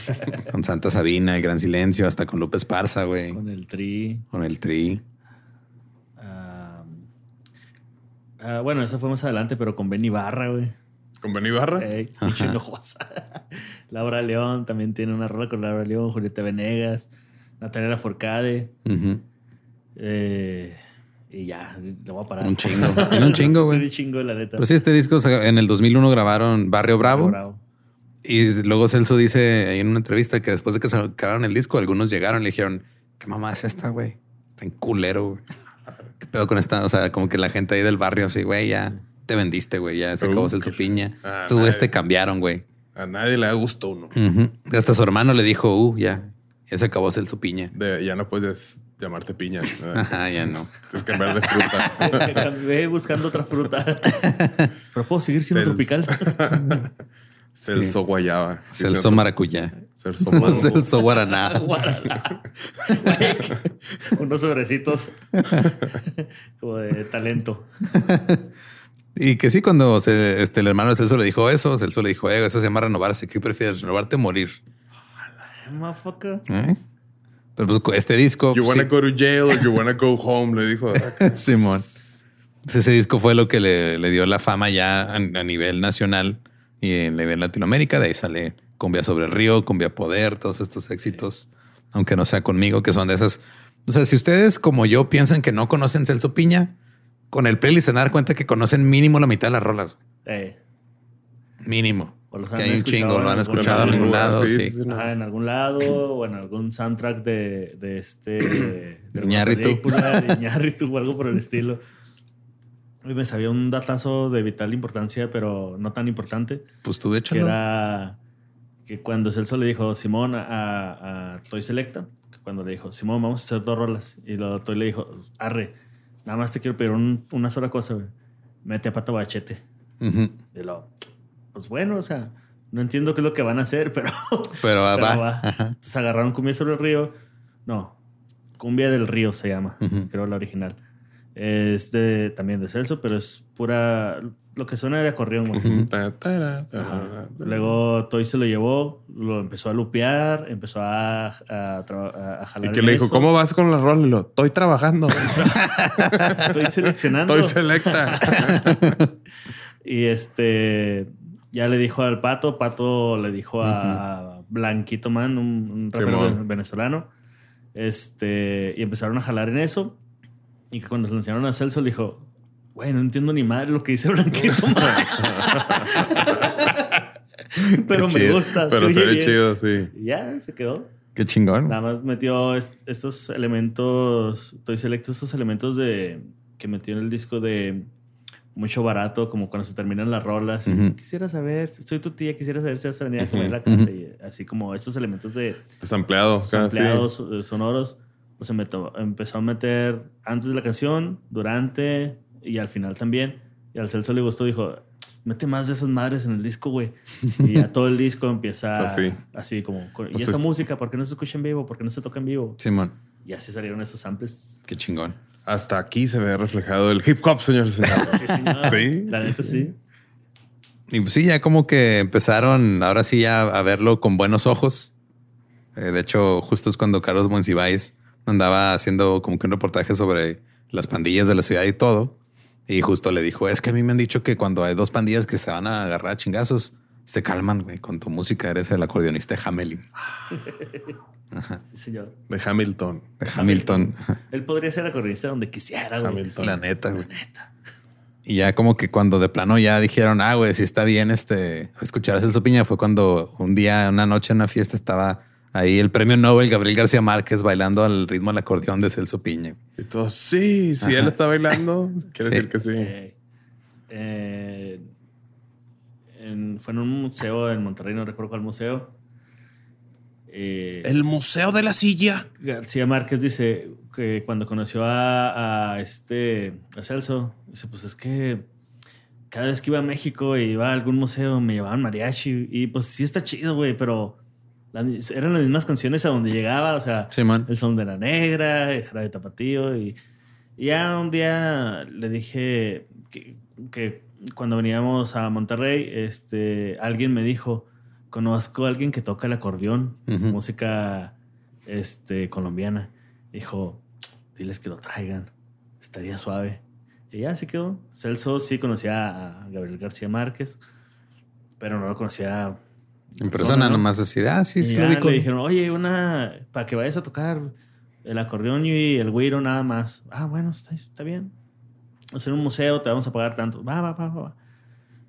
con Santa Sabina, El Gran Silencio, hasta con Lupe Esparza, güey, Con el Tri. con el Tri. ah, ah, bueno, eso fue más adelante, pero con Benny Barra, güey. Con Benny Barra. Ey. Laura León también tiene una rola con Laura León, Julieta Venegas, Natalia Laforcade. Ujú. eh, y ya, le voy a parar. Un chingo. Tiene un chingo, güey. Un chingo, la neta. Pero sí, este disco en el 2001 grabaron Barrio Bravo. Y luego Celso dice ahí en una entrevista que después de que sacaron el disco, algunos llegaron y le dijeron, ¿qué mamá es esta, güey? Está en culero, güey. ¿Qué pedo con esta? O sea, como que la gente ahí del barrio así, güey, ya te vendiste, güey, ya se acabó Celso Piña. ah, Estos güeyes te cambiaron, güey. A nadie le da gusto uno. Hasta su hermano le dijo, uh, ya, ya se acabó Celso Piña. De- ya no puedes llamarte piña. Ajá, ya no. Tienes que cambiar de fruta. Ve buscando otra fruta. Pero puedo seguir siendo tropical. Celso Guayaba. Celso. Maracuyá. Celso. Celso Guaraná. Güey, Unos sobrecitos como de talento. Y que sí, cuando se- este, el hermano de Celso le dijo eso, Celso le dijo, eh, eso se llama renovarse. ¿Qué prefieres, renovarte o morir? ¿Eh? Pero pues este disco. You wanna sí. go to jail or you wanna go home, le dijo. Simón. Pues ese disco fue lo que le, le dio la fama ya a, a nivel nacional y en nivel Latinoamérica. De ahí sale Cumbia sobre el Río, Cumbia Poder, todos estos éxitos, aunque no sea conmigo, que son de esas. O sea, si ustedes como yo piensan que no conocen Celso Piña, con el playlist se van a dar cuenta que conocen mínimo la mitad de las rolas. güey. Eh, Mínimo. O los Que han hay un chingo, lo han algún escuchado en algún lado. sí, Sí, sí, sí. ajá, en algún lado o en algún soundtrack de, de este. de una Iñárritu. película, de Iñárritu o algo por el estilo. me sabía un datazo de vital importancia, pero no tan importante. Pues tú, de hecho, que era que cuando Celso le dijo Simón a, a Toy Selecta, cuando le dijo Simón, vamos a hacer dos rolas, y lo Toy le dijo, arre, nada más te quiero pedir una sola cosa, güey. Mete a Pato Bachete. Y lo, pues bueno, o sea, no entiendo qué es lo que van a hacer, pero. Pero, va. Entonces agarraron cumbia sobre el río. No, cumbia del río se llama, creo la original. Es de, también de Celso, pero es pura. Lo que suena de acordeón, güey. Luego Toy se lo llevó, lo empezó a lupear, empezó a, a, jalar. Y que le dijo, ¿cómo vas con la rol? Y lo, estoy trabajando. estoy seleccionando. Estoy selecta. y este ya le dijo al Pato, Pato le dijo a Blanquito Man, un, rapero venezolano. Este, y empezaron a jalar en eso. Y que cuando se le enseñaron a Celso, le dijo, güey, no entiendo ni madre lo que dice Blanquito pero me gusta. Pero se ve chido, sí. ya, se quedó. Qué chingón. Nada más metió estos elementos, estoy selecto estos elementos de que metió en el disco de mucho barato, como cuando se terminan las rolas. Quisiera saber, soy tu tía, quisiera saber si vas a venir a comer la casa. así como esos elementos de... Desempleados. Desempleados eh, sonoros. Se empezó a meter antes de la canción, durante y al final también. Y al Celso le gustó, dijo, mete más de esas madres en el disco, güey. Y ya todo el disco empieza pues así como... y pues esta música, ¿por qué no se escucha en vivo? ¿Por qué no se toca en vivo? Simón. Y así salieron esos samples. Qué chingón. Hasta aquí se ve reflejado el hip hop, señores Sí, sí. La neta sí. Y pues sí, ya como que empezaron ahora sí ya a verlo con buenos ojos. Eh, de hecho, justo es cuando Carlos Monsiváis andaba haciendo como que un reportaje sobre las pandillas de la ciudad y todo. Y justo le dijo, es que a mí me han dicho que cuando hay dos pandillas que se van a agarrar a chingazos, se calman, güey, con tu música. Eres el acordeonista de Hamelin. Sí, señor. De Hamilton. De Hamilton. Él podría ser acordeonista donde quisiera, güey. Hamilton. La neta, güey. La neta. Y ya como que cuando de plano ya dijeron, ah, güey, si está bien este escuchar a Celso Piña, fue cuando un día, una noche en una fiesta estaba ahí el premio Nobel Gabriel García Márquez bailando al ritmo del acordeón de Celso Piña. Y todos, sí, si él está bailando, quiere decir que sí. Eh, eh, fue en un museo en Monterrey, no recuerdo cuál museo. Eh, el Museo de la Silla. García Márquez dice que cuando conoció a, este a Celso, dice, pues es que cada vez que iba a México y iba a algún museo me llevaban mariachi y pues sí está chido, güey, pero eran las mismas canciones a donde llegaba, o sea, el son de la negra, el jarabe tapatío y, y, ya un día le dije que, que cuando veníamos a Monterrey, este, alguien me dijo, conozco a alguien que toca el acordeón, música este, colombiana. Dijo, diles que lo traigan, estaría suave. Y ya se quedó. Celso sí conocía a Gabriel García Márquez, pero no lo conocía. En persona, nomás así, ah, sí, sí. le dijeron, oye, una, para que vayas a tocar el acordeón y el güiro nada más. Ah, bueno, está, está bien hacer un museo, te vamos a pagar tanto. Va, va, va, va.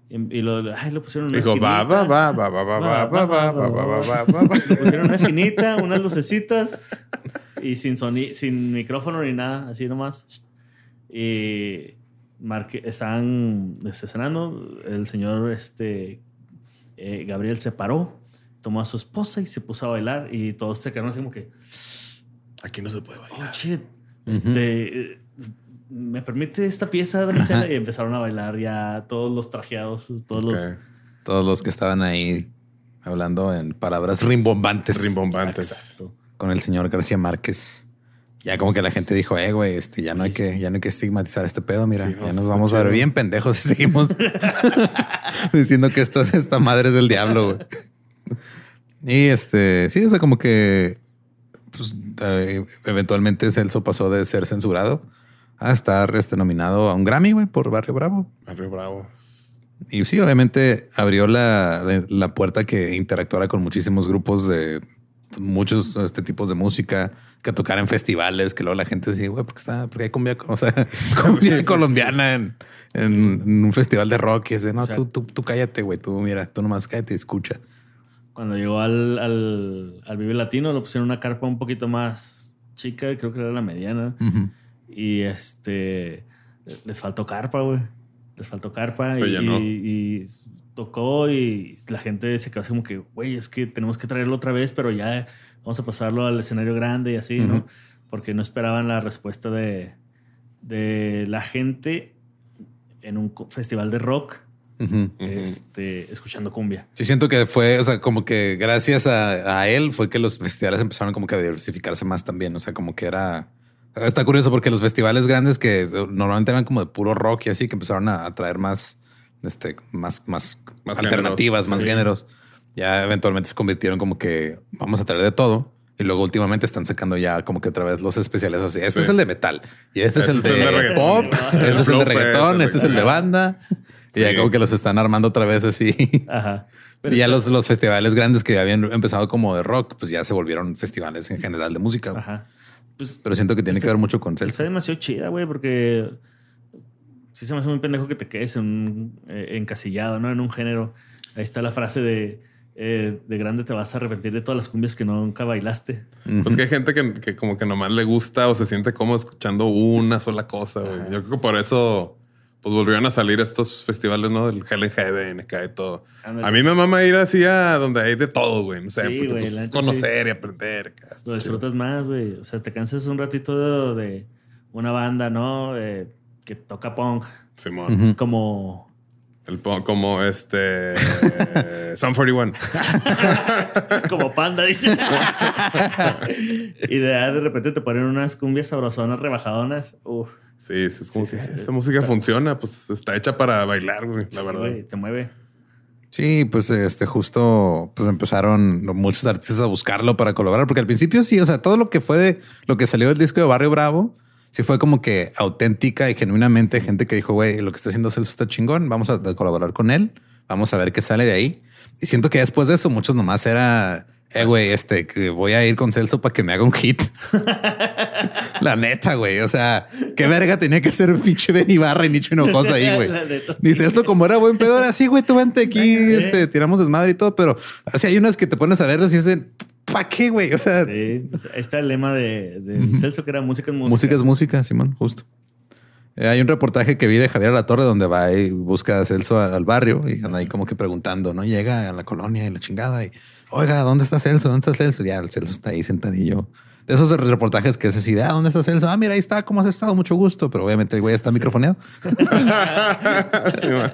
Y, lo, ay, lo pusieron en una esquinita. va, va, va, va, va, va, va, va, va, va, va, va, Lo pusieron en una esquinita, unas lucecitas y sin soni sin micrófono ni nada, así nomás. Y marque, estaban cenando, el señor este, eh, Gabriel se paró, tomó a su esposa y se puso a bailar y todos se quedaron así como que... Aquí no se puede bailar. Oh, shit. Este me permite esta pieza, de y empezaron a bailar ya todos los trajeados, todos los... Todos los que estaban ahí hablando en palabras rimbombantes. Rimbombantes. Con el señor García Márquez. Ya como que la gente dijo, eh, güey, este, ya no hay que, ya no hay que estigmatizar este pedo. Mira, ya nos vamos a ver bien pendejos si seguimos diciendo que esto, esta madre es del diablo, güey. Y este, sí, o sea, como que pues, eh, eventualmente Celso pasó de ser censurado a estar este, nominado a un Grammy, güey, por Barrio Bravo. Barrio Bravo. Y sí, obviamente abrió la, puerta que interactuara con muchísimos grupos de muchos este tipos de música, que tocara en festivales, que luego la gente decía, güey, porque está, porque hay cumbia, o sea, cumbia colombiana en, un festival de rock. Y es de, no, tú, tú, tú, cállate, güey, tú mira, tú nomás cállate y escucha. Cuando llegó al, al, al Vive Latino, lo pusieron una carpa un poquito más chica, creo que era la mediana. Y este les faltó carpa, güey. Les faltó carpa Se y, llenó. y- y tocó y la gente se quedó así como que, güey, es que tenemos que traerlo otra vez, pero ya vamos a pasarlo al escenario grande y así. ¿no? Porque no esperaban la respuesta de, de la gente en un festival de rock, este, escuchando cumbia. Sí, siento que fue, o sea, como que gracias a, a él fue que los festivales empezaron como que a diversificarse más también. O sea, como que era. Está curioso porque los festivales grandes que normalmente eran como de puro rock y así, que empezaron a, a traer más, este, más, más, Más alternativas, géneros. más Sí. géneros. Ya eventualmente se convirtieron como que vamos a traer de todo. Y luego últimamente están sacando ya como que otra vez los especiales así. Este Sí. es el de metal y este Este es el es el de, de reggaetón. pop, este es el de reggaetón, este es el de banda. Y ya Sí. como que los están armando otra vez así. Ajá. Pero Y ya los, los festivales grandes que habían empezado como de rock, pues ya se volvieron festivales en general de música. Ajá. Pues, Pero siento que tiene Este- que ver mucho con Celso. Está demasiado chida, güey, porque sí se me hace muy pendejo que te quedes en un, eh, encasillado, ¿no? En un género. Ahí está la frase de eh, de grande te vas a arrepentir de todas las cumbias que nunca bailaste. Pues que hay gente que, que como que nomás le gusta o se siente cómodo escuchando una sola cosa. güey. Yo creo que por eso pues volvieron a salir estos festivales, ¿no? Del Heaven acá y todo. Ándale. A mí me mama ir así a donde hay de todo, güey. No sé, Sí, porque güey, pues, la es neta, conocer y aprender. Lo chido. disfrutas más, güey. O sea, te cansas un ratito de, de una banda, ¿no? Eh, que toca punk. Simón. Como El como este Sun 41. Como panda, dice. y de, de repente te ponen unas cumbias sabrosonas, rebajadonas. Uf, Sí, sí, es como Sí, que sí, esta música funciona, pues está hecha para bailar, güey, la sí, verdad. güey, te mueve. Sí, pues este justo pues empezaron muchos artistas a buscarlo para colaborar, porque al principio sí, o sea, todo lo que fue de lo que salió del disco de Barrio Bravo, sí fue como que auténtica y genuinamente gente que dijo, güey, lo que está haciendo Celso está chingón, vamos a colaborar con él, vamos a ver qué sale de ahí. Y siento que después de eso muchos nomás era, eh, güey, este, que voy a ir con Celso para que me haga un hit. La neta, güey. O sea, qué verga tenía que ser pinche Ben Ibarra y Nicho Hinojosa ahí, güey. Ni sí. Celso, como era buen pedo, era así, güey, tú vente aquí, este, tiramos desmadre y todo, pero así hay unas que te pones a verlas y dicen, ¿para qué, güey? O sea, Sí, pues, ahí está el lema de, de Celso, que era música es música. música es música, Simón, justo. Eh, hay un reportaje que vi de Javier La Torre donde va y busca a Celso al, barrio y anda ahí como que preguntando, ¿no? Llega a la colonia y la chingada y, oiga, ¿dónde está Celso? ¿Dónde está Celso? Ya, el Celso está ahí sentadillo. De esos reportajes que es así de, ah, ¿dónde está Celso? Ah, mira, ahí está, ¿cómo has estado? Mucho gusto. Pero obviamente el güey está microfoneado. Sí, man.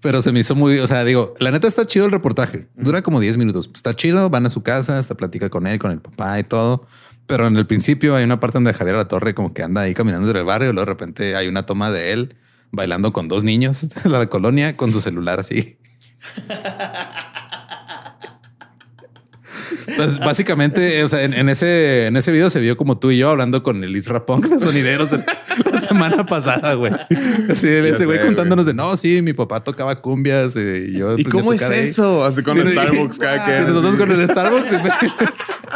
Pero se me hizo muy, o sea, digo, la neta está chido el reportaje. Dura como 10 minutos. Está chido, van a su casa, hasta platica con él, con el papá y todo. Pero en el principio hay una parte donde Javier La Torre como que anda ahí caminando entre el barrio y luego de repente hay una toma de él bailando con dos niños de la colonia con su celular así. Pues básicamente, o sea, en, en ese, en ese video se vio como tú y yo hablando con el Isra Punk de Sonideros la semana pasada, güey. Así, ese sé, güey güey. contándonos de no, sí, mi papá tocaba cumbias eh, y yo. ¿Y a cómo es tocar ahí". eso? Así con el y- Starbucks cada que. Nosotros con el Starbucks.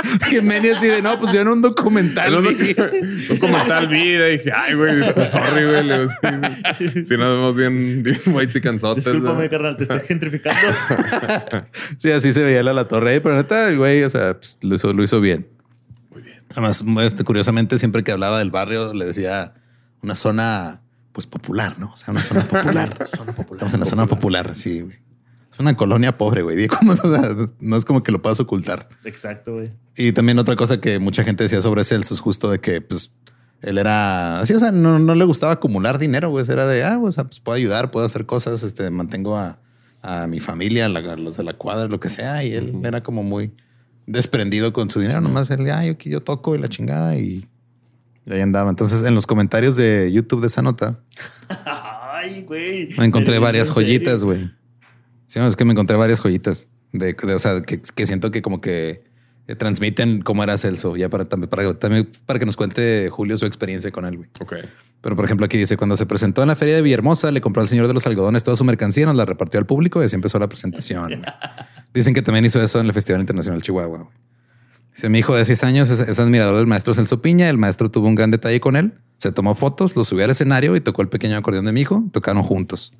y Meni así de no, pues yo en un documental. El vi". un documental vida y dije, ay, güey, sorry, güey. Le digo, sí, sí, nos vemos bien, bien white y cansotes. Discúlpame, carnal, te estoy gentrificando. Sí, así se veía la, la torre ahí, pero neta, el güey, o sea, pues, lo, hizo, lo hizo bien. Muy bien. Además, este, curiosamente, siempre que hablaba del barrio, le decía una zona, pues popular, ¿no? O sea, una zona popular. Zona popular. Estamos en la zona popular, sí, güey. Es una colonia pobre, güey. Digo, ¿cómo? O sea, no es como que lo puedas ocultar. Exacto, güey. Y también otra cosa que mucha gente decía sobre Celso es justo de que, pues, él era así, o sea, no, no le gustaba acumular dinero, güey. Era de, ah, o sea, pues puedo ayudar, puedo hacer cosas, este, mantengo a, a mi familia, a, la- a los de la cuadra, lo que sea. Y él era como muy desprendido con su dinero. Nomás él, ah, yo, yo toco y la chingada y, y ahí andaba. Entonces, en los comentarios de YouTube de esa nota, Ay, güey. encontré ¿En varias joyitas, güey. Sí, es que me encontré varias joyitas. De, de- o sea, que, que siento que como que eh, transmiten cómo era Celso. Ya para, también, para, también para que nos cuente Julio su experiencia con él, güey. Ok. Pero por ejemplo, aquí dice: cuando se presentó en la feria de Villahermosa, le compró al señor de los algodones toda su mercancía, nos la repartió al público y así empezó la presentación. Dicen que también hizo eso en el Festival Internacional Chihuahua. güey. Dice: Mi hijo de 6 años es, es admirador del maestro Celso Piña. El maestro tuvo un gran detalle con él. Se tomó fotos, lo subió al escenario y tocó el pequeño acordeón de mi hijo. Tocaron juntos.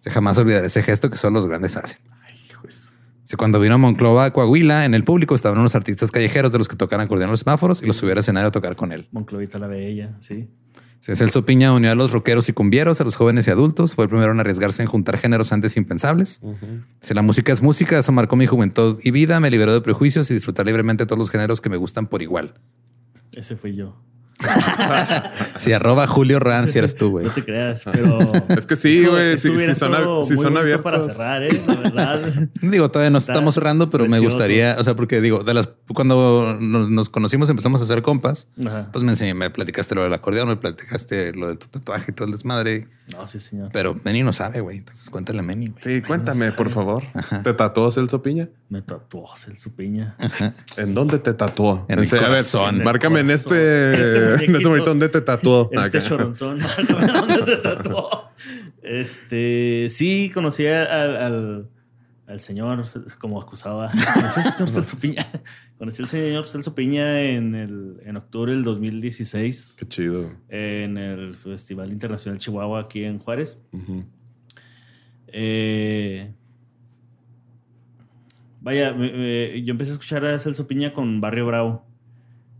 Dice, jamás olvidaré ese gesto que solo los grandes hacen. Dice, cuando vino a Monclova, Coahuila, en el público estaban unos artistas callejeros de los que tocan acordeón en los semáforos y los subió al escenario a tocar con él. Monclovita la Bella, sí. Celso Piña unió a los rockeros y cumbieros, a los jóvenes y adultos. Fue el primero en arriesgarse en juntar géneros antes impensables. Si la música es música, eso marcó mi juventud y vida, me liberó de prejuicios y disfrutar libremente todos los géneros que me gustan por igual. Ese fui yo. Si arroba Julio Ran, si eres tú, güey. No te creas, pero. Es que sí, güey. Si, son, si son abiertos. Para cerrar, ¿eh? La verdad. Digo, todavía no Está estamos cerrando, pero me gustaría, o sea, porque digo, de las cuando nos, nos conocimos empezamos a hacer compas, Ajá. pues me enseñé, me platicaste lo del acordeón, me platicaste lo de tu tatuaje y todo el desmadre. No, sí, señor. Pero Meni no sabe, güey. Entonces cuéntale a Meni, güey. Sí, cuéntame, por favor. ¿Te tatuó Celso Piña? Me tatuó Celso Piña. ¿En dónde te tatuó? En el serio, a ver, corazón. márcame en Este este, en ese momento dónde te tatuó. En este Acá. choronzón. ¿Dónde te tatuó? Este, sí, conocí al, al, al señor, como acusaba. Celso Piña. Conocí al señor Celso Piña en, el, en octubre del 2016 Qué chido. en el Festival Internacional Chihuahua aquí en Juárez. Eh, vaya, me- me- yo empecé a escuchar a Celso Piña con Barrio Bravo.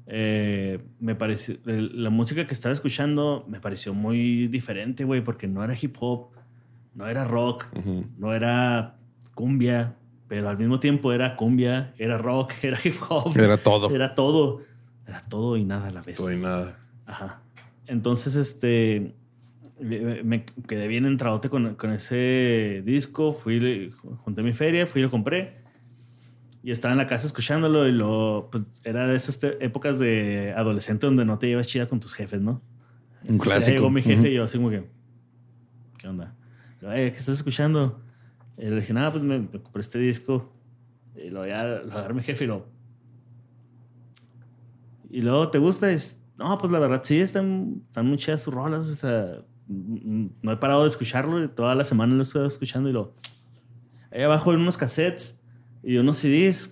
Eh, me pareció, la música que estaba escuchando me pareció muy diferente, güey, porque no era hip hop, no era rock, no era cumbia, pero al mismo tiempo era cumbia, era rock, era hip hop, Era todo. era todo, era todo y nada a la vez. Todo y nada. Ajá. Entonces, este. Me quedé bien entradote con, con ese disco. Fui, junté mi feria, fui y lo compré. Y estaba en la casa escuchándolo. Y lo. Pues, era de esas épocas de adolescente donde no te llevas chida con tus jefes, ¿no? Un clásico. llegó mi jefe y yo, así como que. ¿Qué onda? Ay, ¿qué estás escuchando? Y le dije, nada, pues me, me compré este disco. Y lo, ya, lo agarré mi jefe y lo. Y luego, ¿te gusta? Es, no, pues la verdad sí, están, están muy chidas sus rolas. O sea, mm, mm, no he parado de escucharlo. y Toda la semana lo estoy escuchando y lo. Ahí abajo hay unos cassettes y unos CDs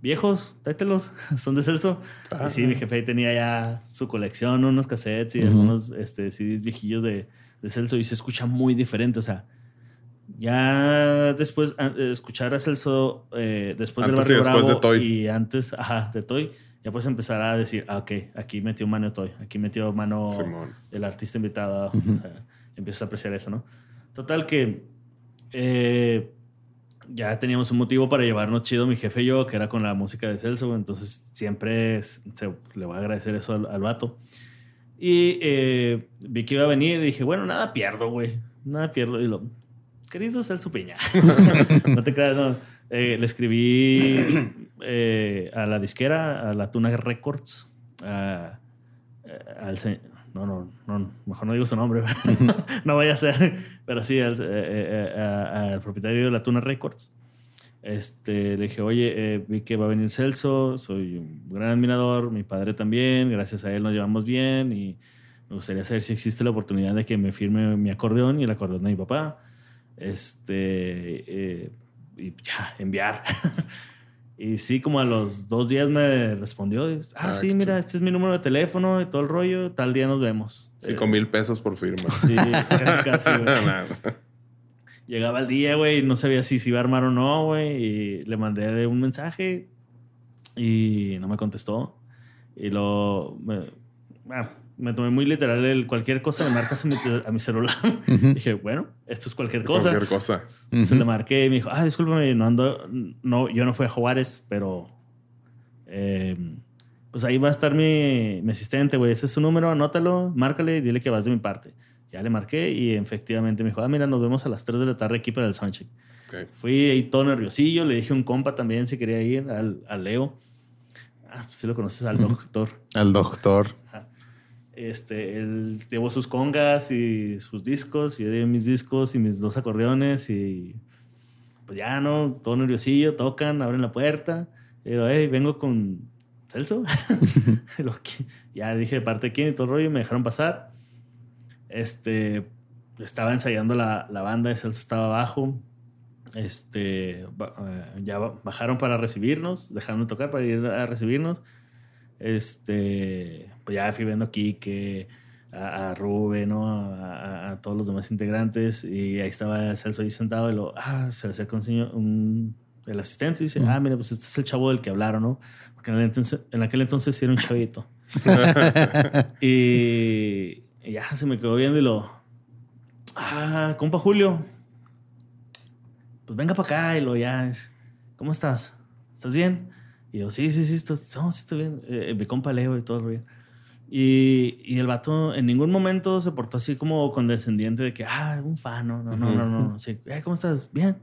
viejos, tráetelos, son de Celso. Y sí, mi jefe ahí tenía ya su colección, unos cassettes y Ujú. algunos este, CDs viejillos de, de Celso y se escucha muy diferente. O sea, ya después eh, escuchar a Celso eh, después Antes y del Barrio después de Bravo Toy. y antes, ajá, de Toy, ya puedes empezar a decir, ah, ok, aquí metió mano Toy, aquí metió mano Simón. el artista invitado. O sea, empiezas a apreciar eso, ¿no? Total que eh, ya teníamos un motivo para llevarnos chido mi jefe y yo, que era con la música de Celso, entonces siempre se- le voy a agradecer eso al, al vato. Y eh, vi que iba a venir y dije, bueno, nada pierdo, güey, nada pierdo. Y lo, querido Celso Piña, no te creas, no. Eh, le escribí eh, a la disquera, a la Tuna Records, a- a- al no, no, no, mejor no digo su nombre, no vaya a ser, pero sí, al, eh, eh, eh, al propietario de la Tuna Records. Este, le dije, oye, eh, vi que va a venir Celso, soy un gran admirador, mi padre también, gracias a él nos llevamos bien y me gustaría saber si existe la oportunidad de que me firme mi acordeón y el acordeón de mi papá. Este, eh, y ya, enviar. y sí, como a los dos días me respondió, ah, Ah, sí, mira, chido. este es mi número de teléfono y todo el rollo, tal día nos vemos. Cinco Eh, mil pesos por firma. Sí, casi, casi, güey. Nada. Llegaba el día, güey, no sabía si se iba a armar o no, güey. Y le mandé un mensaje y no me contestó. Y lo. Me, ah, me tomé muy literal el cualquier cosa me marcas a mi, te- a mi celular. Dije, bueno, esto es cualquier cosa. Cualquier cosa. Entonces le marqué y me dijo, ah, discúlpame, no ando. No, yo no fui a Juárez, pero. eh, pues ahí va a estar mi, mi asistente, güey. Ese es su número, anótalo, márcale y dile que vas de mi parte. Ya le marqué y efectivamente me dijo, ah, mira, nos vemos a las 3 de la tarde aquí para el soundcheck. Fui ahí todo nerviosillo, le dije a un compa también si quería ir, al, al Leo. Ah, pues sí lo conoces, al doctor. Al doctor. Este, él llevó sus congas y sus discos, y yo llevé mis discos y mis dos acordeones y pues ya, ¿no? Todo nerviosillo, tocan, abren la puerta. Y digo, hey, vengo con Celso. Ya dije parte quién y todo el rollo, y me dejaron pasar. Este, estaba ensayando la, la banda, Celso estaba abajo. Este, eh, ya ba- bajaron para recibirnos, dejaron de tocar para ir a recibirnos. Este, pues ya fui viendo aquí que a, a Rubén, ¿no? A, a- a todos los demás integrantes y ahí estaba Celso ahí sentado y lo, ah, se le acerca un señor, un, el asistente y dice, ah, mira, pues este es el chavo del que hablaron, ¿no? Porque en, el entonces- en aquel entonces sí era un chavito. y, Y ya se me quedó viendo y lo. Ah, compa Julio. Pues venga para acá y lo ya. ¿Cómo estás? ¿Estás bien? Y yo, sí, sí, sí, estás, no, sí estoy bien. Eh, mi compa Leo y todo el rollo. Y, y, el vato en ningún momento se portó así como condescendiente de que, ah, un fan, no, no, no, no, no. Sí, eh, ¿Cómo estás? Bien.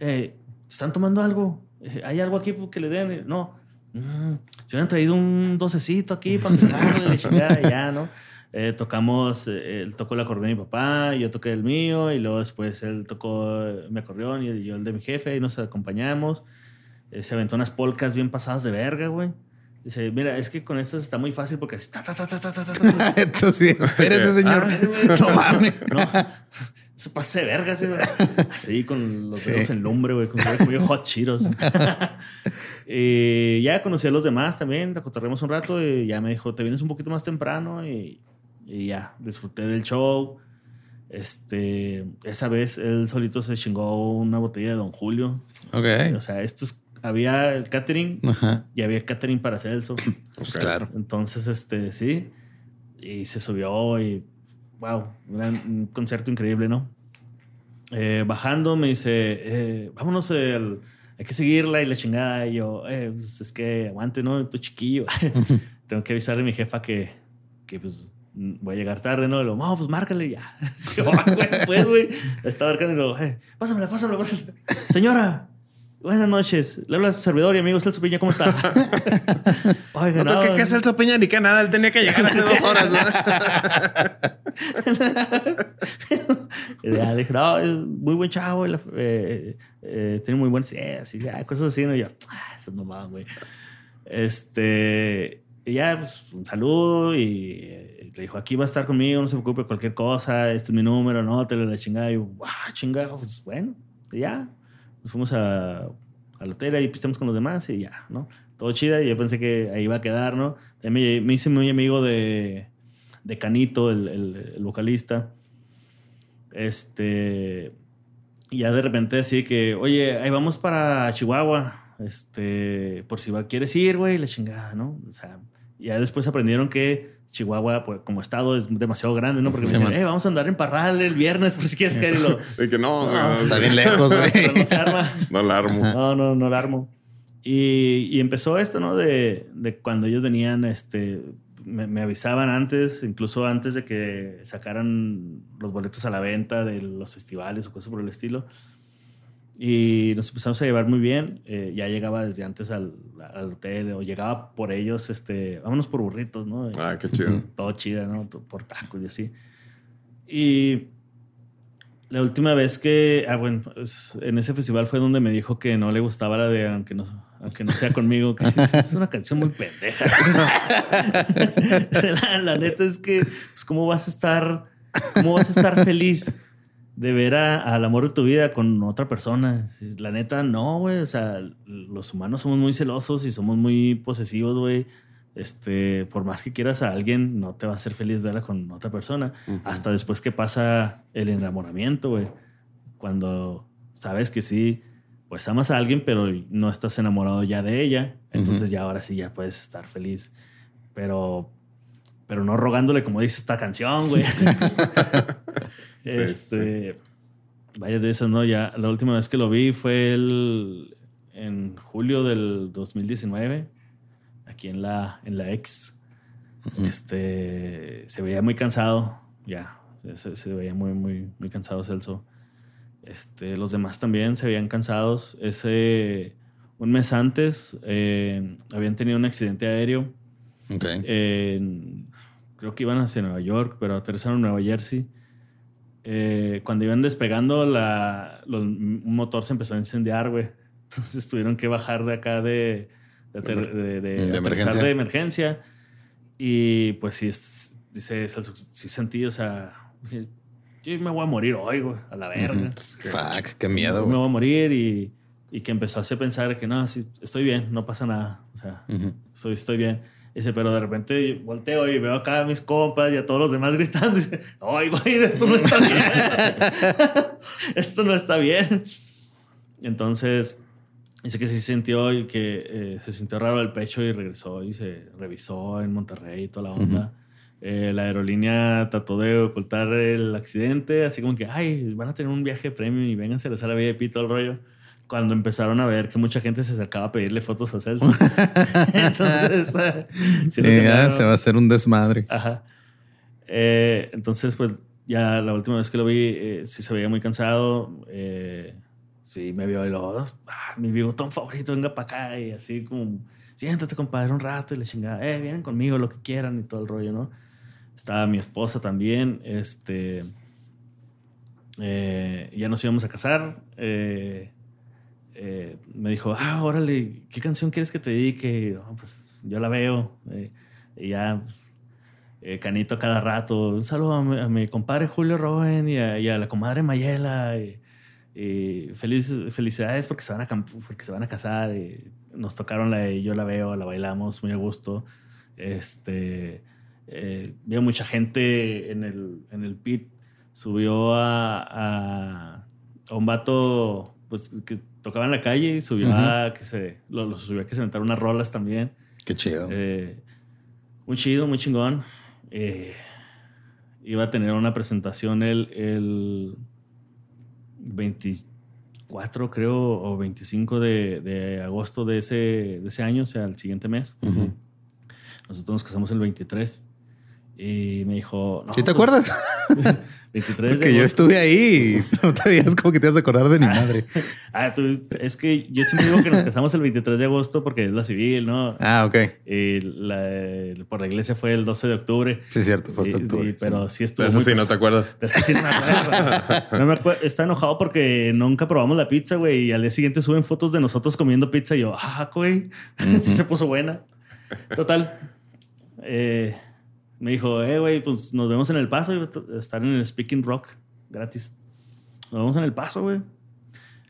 Eh, ¿Están tomando algo? Eh, ¿Hay algo aquí que le den? No. Mm, se hubieran traído un docecito aquí para empezar, ya, ¿no? Eh, tocamos, eh, él tocó el acordeón de mi papá, yo toqué el mío, y luego después él tocó mi acordeón y yo el de mi jefe, y nos acompañamos. Se aventó unas polcas bien pasadas de verga, güey. Dice, mira, es que con estas está muy fácil porque está, ta, ta, ta, ta, ta, ta. Entonces, espérese, señor. no mames. No, se pase de verga, así, así con los dedos en lumbre, güey, con como hot chiros. y ya conocí a los demás también, acotarremos un rato y ya me dijo, te vienes un poquito más temprano y, y ya, disfruté del show. Este, esa vez él solito se chingó una botella de Don Julio. Ok. O sea, esto es había el catering y había catering para Celso. Pues claro. Entonces, este, sí. Y se subió y, wow, un concierto increíble, ¿no? Eh, bajando me dice, eh, vámonos, hay que seguirla y la chingada. Y yo, eh, pues es que aguante, ¿no? Tu chiquillo. Tengo que avisarle a mi jefa que, que pues, voy a llegar tarde, ¿no? Y lo, no, pues márcale ya. yo, ah, pues, güey. Estaba marcando y lo, eh, pásamela, pásamela, pásamela. Señora, Buenas noches. Le habla su servidor y amigo Celso Piña. ¿Cómo está? Oiga, no, ¿qué, ¿qué, Celso Piña? Ni que nada. Él tenía que llegar hace dos horas. ¿no? ya dije, no, es muy buen chavo. Eh, eh, tiene muy buenas ideas y ya, cosas así. ¿no? Y yo, ah, eso no va, güey. Este, y ya, pues, un saludo y eh, le dijo, aquí va a estar conmigo, no se preocupe, cualquier cosa, este es mi número, no, te la chingada. Y yo, ah, chingada, pues bueno, y ya nos fuimos a, al hotel y pistamos con los demás y ya, ¿no? Todo chida y yo pensé que ahí iba a quedar, ¿no? Me, me hice muy amigo de, de Canito, el, el, vocalista. Este. Y ya de repente así que, oye, ahí vamos para Chihuahua. Este, por si va, quieres ir, güey, la chingada, ¿no? O sea, ya después aprendieron que Chihuahua, pues, como estado, es demasiado grande, ¿no? Porque me dicen, eh, vamos a andar en Parral el viernes por si quieres caer. Y lo, y que no, no, está bien lejos, güey. No se arma. No la armo. No, no, no la armo. Y, y empezó esto, ¿no? De, de, cuando ellos venían, este, me, me, avisaban antes, incluso antes de que sacaran los boletos a la venta de los festivales o cosas por el estilo y nos empezamos a llevar muy bien. Eh, ya llegaba desde antes al, al, hotel o llegaba por ellos, este, vámonos por burritos, ¿no? Ah, qué chido. Todo chido, ¿no? Por tacos y así. Y la última vez que, ah, bueno, pues, en ese festival fue donde me dijo que no le gustaba la de Aunque no, aunque no sea conmigo, que es una canción muy pendeja. la, la, neta es que, pues, ¿cómo vas a estar, cómo vas a estar feliz? De ver al amor de tu vida con otra persona. La neta, no, güey. O sea, los humanos somos muy celosos y somos muy posesivos, güey. Este, por más que quieras a alguien, no te va a hacer feliz verla con otra persona. Hasta después que pasa el enamoramiento, güey. Cuando sabes que sí, pues amas a alguien, pero no estás enamorado ya de ella. Entonces ya ahora sí ya puedes estar feliz. Pero, pero no rogándole como dice esta canción, güey. este, Varias de esas, ¿no? Ya la última vez que lo vi fue el, en julio del 2019, aquí en la, en la ex. Este, se veía muy cansado, ya. Se, veía muy, muy, muy cansado Celso. Este, los demás también se veían cansados. Ese, un mes antes, eh, habían tenido un accidente aéreo. creo que iban hacia Nueva York, pero aterrizaron en Nueva Jersey. Eh, cuando iban despegando, la, un motor se empezó a incendiar, güey. Entonces tuvieron que bajar de acá de, de, de, de, emergencia. emergencia. Y pues sí, dice, sí sentí, o sea, yo me voy a morir hoy, güey, a la verga. Fuck, qué miedo, Me voy a morir y, y, que empezó a hacer pensar que no, sí, estoy bien, no pasa nada. O sea, estoy, estoy bien. Dice, pero de repente volteo y veo acá a mis compas y a todos los demás gritando. Dice, ay, güey, esto no está bien. esto no está bien. Entonces, dice que sí sintió y que eh, se sintió raro el pecho y regresó y se revisó en Monterrey y toda la onda. Eh, la aerolínea trató de ocultar el accidente, así como que, ay, van a tener un viaje premium y vénganse a la sala VIP todo el rollo. Cuando empezaron a ver que mucha gente se acercaba a pedirle fotos a Celso. entonces, eh, ah, se va a hacer un desmadre. Ajá. Eh, entonces, pues ya la última vez que lo vi, eh, sí se veía muy cansado. Eh, sí, me vio y lo, ah, mi bigotón favorito, venga para acá. Y así como, siéntate, compadre, un rato. Y le chingaba, eh, vienen conmigo, lo que quieran y todo el rollo, ¿no? Estaba mi esposa también. Este. ya nos íbamos a casar. eh, eh, me dijo, ah, órale, ¿qué canción quieres que te dedique? "No, pues yo la veo. eh, y ya, pues, eh, Canito cada rato. Un saludo a mi, compadre Julio Roben y a, la comadre Mayela. Felicidades porque se, van a, porque se van a casar. Nos tocaron la de Yo la veo, la bailamos muy a gusto. Este, eh, veo mucha gente en el, en el pit. Subió a, a, a un vato pues, que tocaba en la calle y subió a que se, lo, lo subió a que se inventaron unas rolas también. Qué chido. Eh, muy chido, muy chingón. Eh, iba a tener una presentación el, el 24, creo, o 25 de, de agosto de ese, de ese año, o sea, el siguiente mes. Nosotros nos casamos el 23. Y me dijo... no, ¿Sí te pues, acuerdas? 23 de Porque yo agosto. estuve ahí y no te veías como que te ibas a acordar de mi madre. Ah, tú- es que yo siempre digo que nos casamos el 23 de agosto porque es la civil, ¿no? Ah, ok. Y la- por la iglesia fue el 12 de octubre. Sí, cierto. Fue hasta octubre, y- pero sí estuvo De eso muy sí no te acuerdas. de eso sí no me acuerdo. No me acuerdo. Está enojado porque nunca probamos la pizza, güey. Y al día siguiente suben fotos de nosotros comiendo pizza. Y yo, ah, güey, sí se puso buena. Total. eh, me dijo, eh, güey, pues nos vemos en el paso. Iba a estar en el Speaking Rock gratis. Nos vemos en el paso, güey.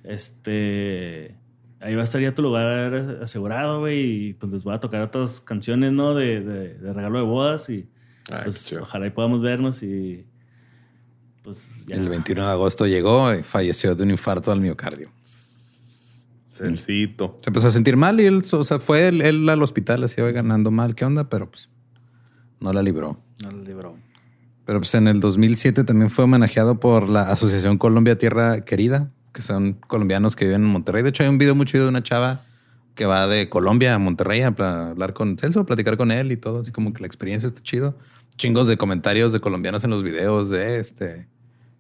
Este. Ahí va a estar ya tu lugar asegurado, güey. Y pues les voy a tocar otras canciones, ¿no? De, de- de regalo de bodas. Y Ay, pues ojalá y podamos vernos. Y pues ya. El 21 de agosto llegó y falleció de un infarto al miocardio. Celcito. Se empezó a sentir mal y él, o sea, fue él, él al hospital, así iba ganando mal. ¿Qué onda? Pero pues no la libró. No lo libró. Pero pues en el 2007 también fue homenajeado por la Asociación Colombia Tierra Querida, que son colombianos que viven en Monterrey. De hecho, hay un video muy chido de una chava que va de Colombia a Monterrey a hablar con Celso, a platicar con él y todo. Así como que la experiencia está chido. Chingos de comentarios de colombianos en los videos de este.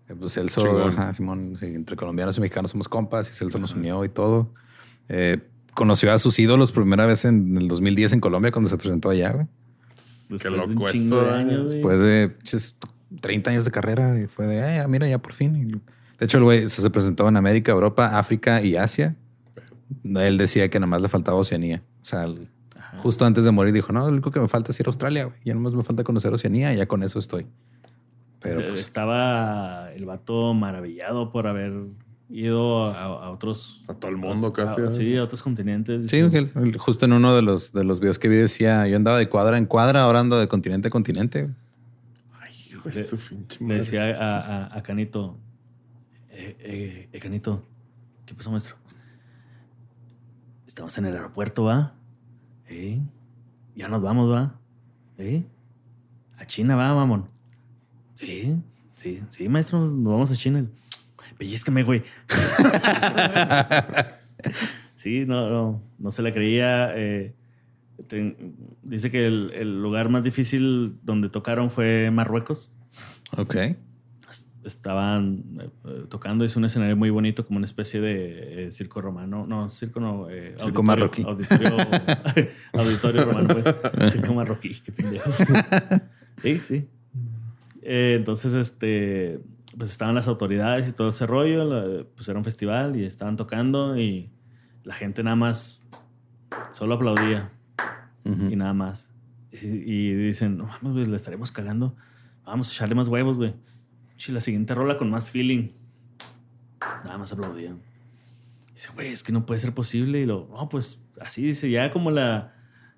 eh, Pues Celso, ajá, Simón, entre colombianos y mexicanos somos compas y Celso nos unió y todo. Eh, conoció a sus ídolos por primera vez en el 2010 en Colombia cuando se presentó allá, güey. Después Qué de loco de eso, años, güey. Después de pinches 30 años de carrera y fue de, "Ay, ah, mira, ya por fin. De hecho, el güey se, se presentó en América, Europa, África y Asia. Él decía que nada más le faltaba Oceanía. O sea, el- justo antes de morir dijo, no, lo único que me falta es ir a Australia. güey. Ya nomás me falta conocer Oceanía y ya con eso estoy. Pero pues, Estaba el vato maravillado por haber ido a, a otros. A todo el mundo a- casi. a- sí, a otros continentes. sí, él justo en uno de los, de los videos que vi decía, yo andaba de cuadra en cuadra, ahora ando de continente a continente. Hijo de su Le decía a, a- a Canito, eh, eh, eh, Canito, ¿qué pasó, maestro? Estamos en el aeropuerto, ¿va? ¿Eh? Ya nos vamos, ¿va? ¿Eh? A China, ¿va, mamón? Sí, sí, sí, maestro, nos vamos a China. Pellizcame, güey. sí, no, no, no se la creía. eh, dice que el, el lugar más difícil donde tocaron fue Marruecos Ok. est- estaban eh, tocando. Es un escenario muy bonito, como una especie de eh, circo romano. No, circo no. eh, Circo auditorio- marroquí. Auditorio, auditorio romano, pues. Circo marroquí. Sí, sí. Entonces, este, pues estaban las autoridades y todo ese rollo. la- pues era un festival y estaban tocando y la gente nada más solo aplaudía Ujú. y nada más. Y, y dicen, no mames, güey, le estaremos cagando. Vamos a echarle más huevos, güey. Sí, la siguiente rola con más feeling. Nada más aplaudían. Dice, güey, es que no puede ser posible. Y lo, no, pues así dice, ya como la,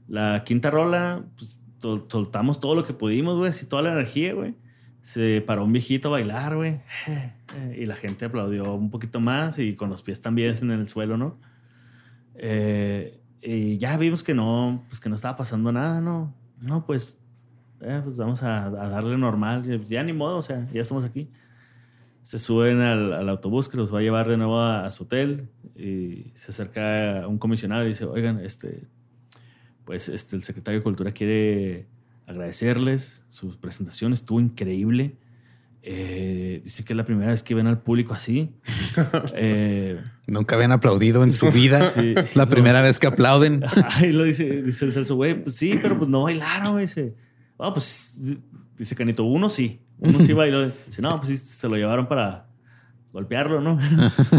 la quinta rola, pues sol- soltamos todo lo que pudimos, güey, así toda la energía, güey. Se paró un viejito a bailar, güey. Y la gente aplaudió un poquito más y con los pies también en el suelo, ¿no? Eh, y ya vimos que no, pues que no estaba pasando nada, ¿no? No, pues eh, pues vamos a, a darle normal. Ya ni modo, o sea, ya estamos aquí. Se suben al, autobús que los va a llevar de nuevo a, a su hotel y se acerca un comisionado y dice, oigan, este, pues este, el secretario de Cultura quiere agradecerles su presentación, estuvo increíble. Eh, dice que es la primera vez que ven al público así. Eh, Nunca habían aplaudido en su vida. Sí. Es la primera vez que aplauden. Ahí lo dice, dice el Celso, güey, pues sí, pero pues no bailaron. Dice, ah, pues dice Canito, uno sí, uno sí bailó. Dice, no, pues sí, se lo llevaron para golpearlo, ¿no?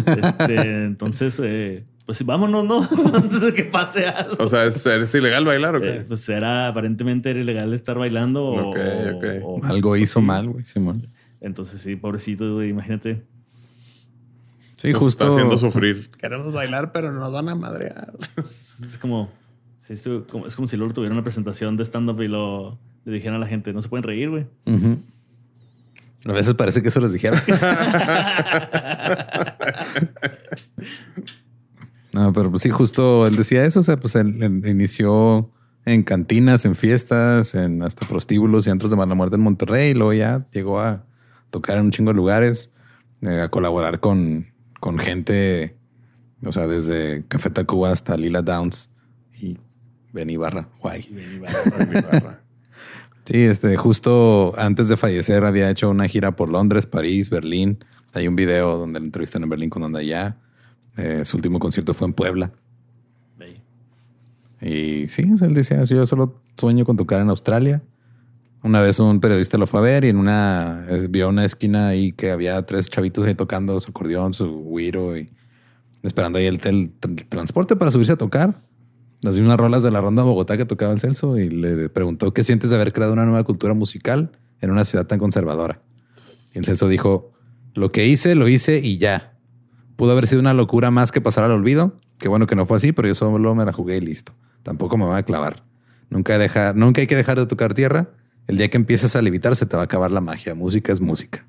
Este, entonces, eh, pues sí, vámonos, ¿no? Antes de que pase algo. O sea, ¿es, ¿es ilegal bailar o qué? Eh, pues era, aparentemente era ilegal estar bailando. o- Ok, ok. o- Algo hizo sí. mal, güey, Simón. Entonces sí, pobrecito, güey, imagínate. Sí, Nos justo. está haciendo sufrir. Queremos bailar, pero nos van a madrear. Es, como, es como si luego tuviera una presentación de stand-up y lo, le dijeran a la gente, no se pueden reír, güey. A veces parece que eso les dijeron. no, pero pues sí, justo él decía eso. O sea, pues él, él inició en cantinas, en fiestas, en hasta prostíbulos y antros de mala muerte en Monterrey. Y luego ya llegó a tocar en un chingo de lugares, eh, a colaborar con, con gente, o sea, desde Café Tacuba hasta Lila Downs y Benny Barra. Guay. Y ven y va. Sí, este, justo antes de fallecer había hecho una gira por Londres, París, Berlín. Hay un video donde lo entrevistan en Berlín con donde allá. Eh, su último concierto fue en Puebla. Y sí, o sea, él decía, yo solo sueño con tocar en Australia. Una vez un periodista lo fue a ver y en una vio una esquina ahí que había tres chavitos ahí tocando su acordeón, su güiro y esperando ahí el, el tr- transporte para subirse a tocar. Las vi unas rolas de la ronda Bogotá que tocaba el Celso y le preguntó qué sientes de haber creado una nueva cultura musical en una ciudad tan conservadora. Y el Celso dijo, lo que hice, lo hice y ya. Pudo haber sido una locura más que pasar al olvido. Qué bueno que no fue así, pero yo solo me la jugué y listo. Tampoco me voy a clavar. Nunca, deja, nunca hay que dejar de tocar tierra. El día que empieces a levitar se te va a acabar la magia. Música es música.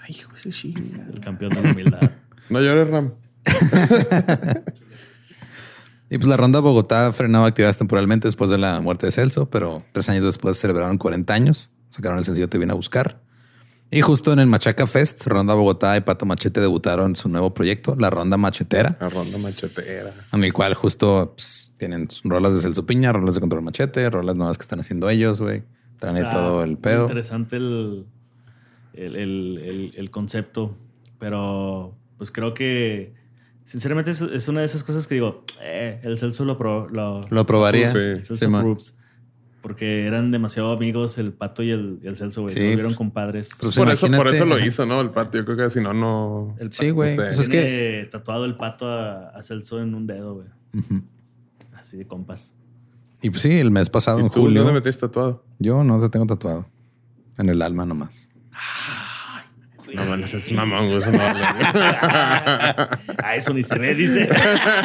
Ay, hijo de su chinga. El campeón de la humildad. No llores, Ram. Y pues la ronda Bogotá frenaba actividades temporalmente después de la muerte de Celso, pero tres años después celebraron 40 años. Sacaron el sencillo Te vine a buscar. Y justo en el Machaca Fest, Ronda Bogotá y Pato Machete debutaron su nuevo proyecto, la Ronda Machetera. La ronda machetera. En el cual justo pues, tienen rolas de Celso Piña, rolas de Control Machete, rolas nuevas que están haciendo ellos, güey. Traen todo el pedo. Interesante el, el, el- el- el concepto, pero pues creo que sinceramente es, es una de esas cosas que digo, eh, el Celso lo, pro- lo, Lo probaría. Sí, el Celso Simón. Porque eran demasiado amigos el Pato y el, y el Celso, güey. Sí, Se volvieron pues, compadres. pues, Por eso, por eso lo hizo, ¿no? El patio. Yo creo que si no, no. El Sí, güey. no sé. Pues es que tatuado el Pato a, a Celso en un dedo, güey. Así de compas. Y pues sí, el mes pasado, en ¿Y tú julio, dónde metiste tatuado? yo no te tengo tatuado. En el alma nomás. No, man, ese es mamón, güey. Eso no vale. Ah, eso ni se ve, dice.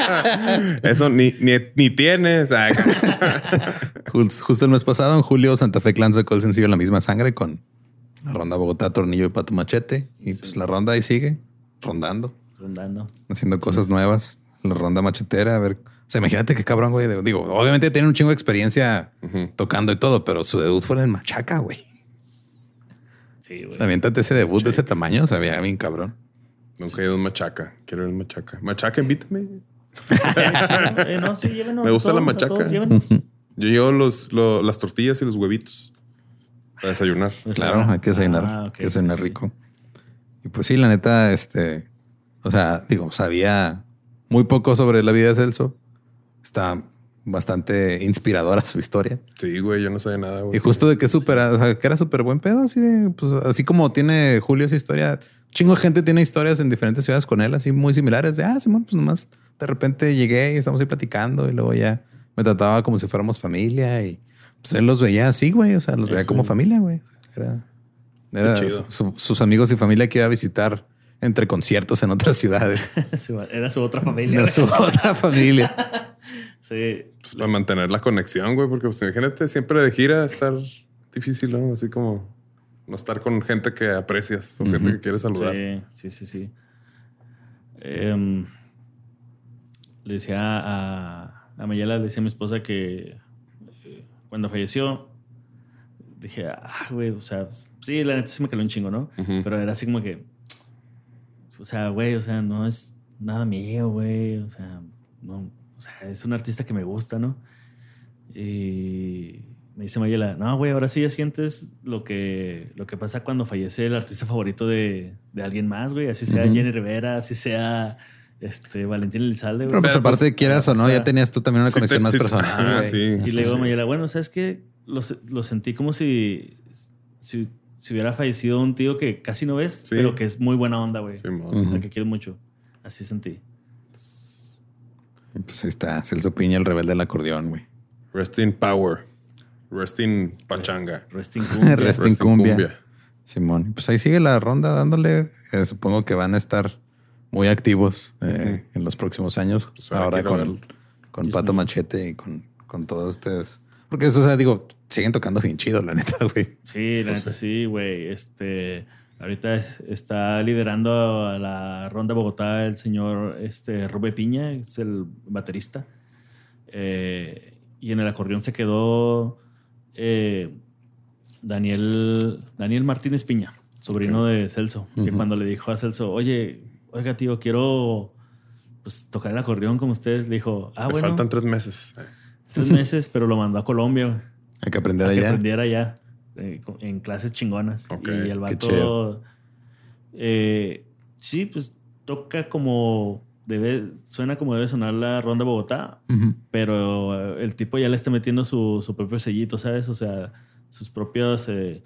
Eso ni, ni, ni tienes. Jus- Justo el mes pasado, en julio, Santa Fe Clan sacó el sencillo La misma sangre con la ronda Bogotá, Tornillo y Pato Machete. Y pues la ronda ahí sigue, rondando, Rondando. haciendo cosas nuevas. La ronda machetera, a ver. O sea, imagínate qué cabrón, güey. Digo, obviamente tiene un chingo de experiencia tocando y todo, pero su debut fue en Machaca, güey. Sí, O güey. sea, aviéntate ese debut de ese tamaño, o sea, veía bien cabrón. Nunca he ido a un machaca. Quiero ir a un machaca. Machaca, invítame. Eh, no, sí, llévenos Me gusta la machaca. todos. Yo llevo los, lo- las tortillas y los huevitos para desayunar. Claro, hay que desayunar, Ah, hay que desayunar sí. rico. Y pues sí, la neta, este, o sea, digo, sabía muy poco sobre la vida de Celso. Está bastante inspiradora su historia. Sí, güey, yo no sabía nada, güey. Y justo de que supera, o sea, que era súper buen pedo, así de, pues, así como tiene Julio esa historia, chingo de gente tiene historias en diferentes ciudades con él, así muy similares, de, ah, Simón, pues nomás de repente llegué y estamos ahí platicando y luego ya me trataba como si fuéramos familia y pues él los veía así, güey, o sea, los veía como familia, güey. Era, era chido. su- sus amigos y familia que iba a visitar entre conciertos en otras ciudades. Era su otra familia. Era su otra familia. Sí. Pues para mantener la conexión, güey, porque pues imagínate siempre de gira estar difícil, ¿no? Así como no estar con gente que aprecias o gente que quieres saludar. Sí, sí, sí, sí. Em, le decía a, a Mayela, le decía a mi esposa que eh, cuando falleció, dije, ah, güey, o sea, sí, la neta sí me caló un chingo, ¿no? Pero era así como que, o sea, güey, o sea, no es nada mío, güey, o sea, no, o sea, es un artista que me gusta, ¿no? Y me dice Mayela, no, güey, ahora sí ya sientes lo que, lo que pasa cuando fallece el artista favorito de, de alguien más, güey, así sea Jenny Rivera, así sea este, Valentín Elizalde. Pero pues aparte pues, quieras o no, ya tenías tú también una conexión más personal. Ah, sí, y le digo a Mayela, bueno, ¿sabes qué? Lo, lo sentí como si, si, si, hubiera fallecido un tío que casi no ves, pero que es muy buena onda, güey. Sí, uh que quiero mucho. Así sentí. Pues ahí está, Celso Piña, el rebelde del acordeón, güey. Resting Power. Resting Pachanga. Resting Cumbia. Resting Cumbia. Simón. Pues ahí sigue la ronda dándole. Eh, supongo que van a estar muy activos eh, en los próximos años. Pues ahora con, con Pato Machete y con, con todos ustedes. Porque eso, o sea, digo, siguen tocando bien chido, la neta, güey. Sí, la neta sí, güey. Este, ahorita está liderando a la ronda de Bogotá el señor este, Rube Piña, es el baterista. Eh, y en el acordeón se quedó eh, Daniel, Daniel Martínez Piña, sobrino de Celso, que cuando le dijo a Celso, oye, oiga, tío, quiero pues, tocar el acordeón como ustedes, le dijo, ah, Me faltan tres meses. Tres meses, pero lo mandó a Colombia. Hay que aprender allá. Que aprender allá, eh, en clases chingonas. y el vato, eh, sí, pues toca como debe, suena como debe sonar la ronda Bogotá, pero el tipo ya le está metiendo su, su, propio sellito, ¿sabes? O sea, sus propios... Eh,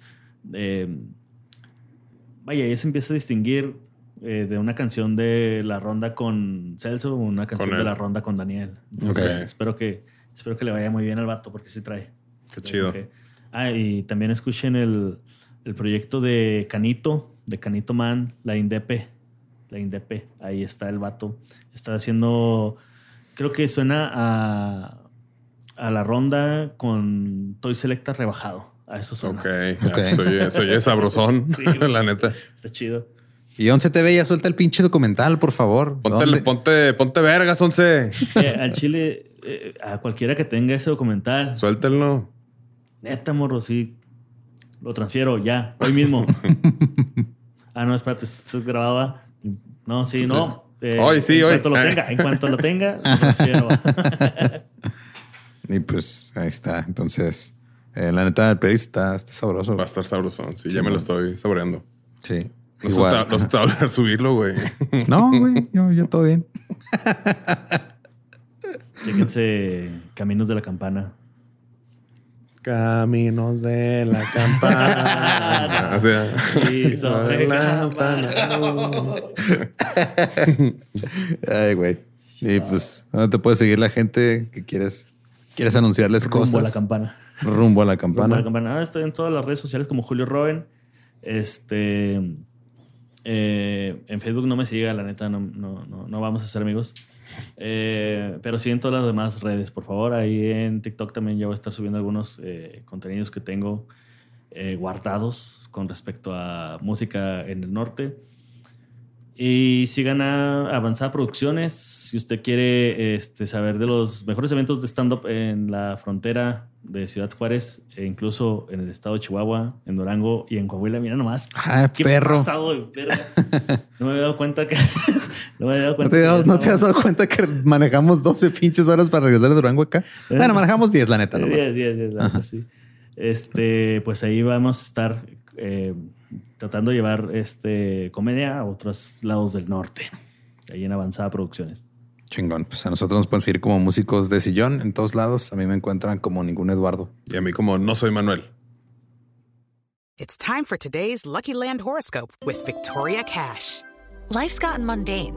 vaya, ya se empieza a distinguir de una canción de la ronda con Celso, una canción de la ronda con Daniel. Entonces, espero que espero que le vaya muy bien al vato porque sí trae. Qué chido. Ah, y también escuchen el, el, proyecto de Canito, de Canito Man, la Indepe. La Indepe. Ahí está el vato. Está haciendo. Creo que suena a, a la ronda con Toy Selecta rebajado. A eso suena. Ok, okay. Soy, es sabrosón, la neta. Está chido. Y Once TV ya suelta el pinche documental, por favor. Ponte, ponte, ponte vergas, Once. Eh, al Chile, eh, a cualquiera que tenga ese documental. Suéltenlo. Neta, morro, sí. Lo transfiero ya, hoy mismo. ah, no, espérate, estás grabado. No, sí, no. Eh, hoy, sí, hoy. Cuanto lo tenga, en cuanto lo tenga, lo transfiero. y pues ahí está. Entonces, la neta, el país está, sabroso. Va a estar sabroso. Sí, ya me lo estoy saboreando. Sí. No Igual. Se está, no subirlo, güey. No, güey, yo, yo todo bien. Chéquense Caminos de la Campana. Caminos de la campana. o sea, y sobre la campana. Ay, güey. Y pues, ¿dónde te puede seguir la gente que quieres, quieres anunciarles cosas? Rumbo a la campana. Rumbo a la campana. Rumbo a la campana. Ah, estoy en todas las redes sociales como Julio Roben. Este. Eh, en Facebook no me siga, la neta, no, no, no, vamos a ser amigos. Eh, pero sí en todas las demás redes, por favor. Ahí en TikTok también ya voy a estar subiendo algunos eh, contenidos que tengo guardados con respecto a música en el norte. Y sigan a Avanzada Producciones. Si usted quiere este, saber de los mejores eventos de stand-up en la frontera de Ciudad Juárez, e incluso en el estado de Chihuahua, en Durango y en Coahuila, mira nomás. Ah, ¿Qué perro. Pasado No me había dado cuenta que. no me había dado cuenta. ¿No te, has dado cuenta que manejamos 12 pinches horas para regresar de Durango acá? Bueno, manejamos 10, la neta. 10, 10, 10, la neta, sí. Este, pues ahí vamos a estar. Eh, tratando de llevar este, comedia a otros lados del norte, ahí en Avanzada Producciones. Chingón. Pues a nosotros nos pueden seguir como músicos de sillón en todos lados. A mí me encuentran como ningún Eduardo. Y a mí como no soy Manuel. It's time for today's Lucky Land horoscope with Victoria Cash. Life's gotten mundane,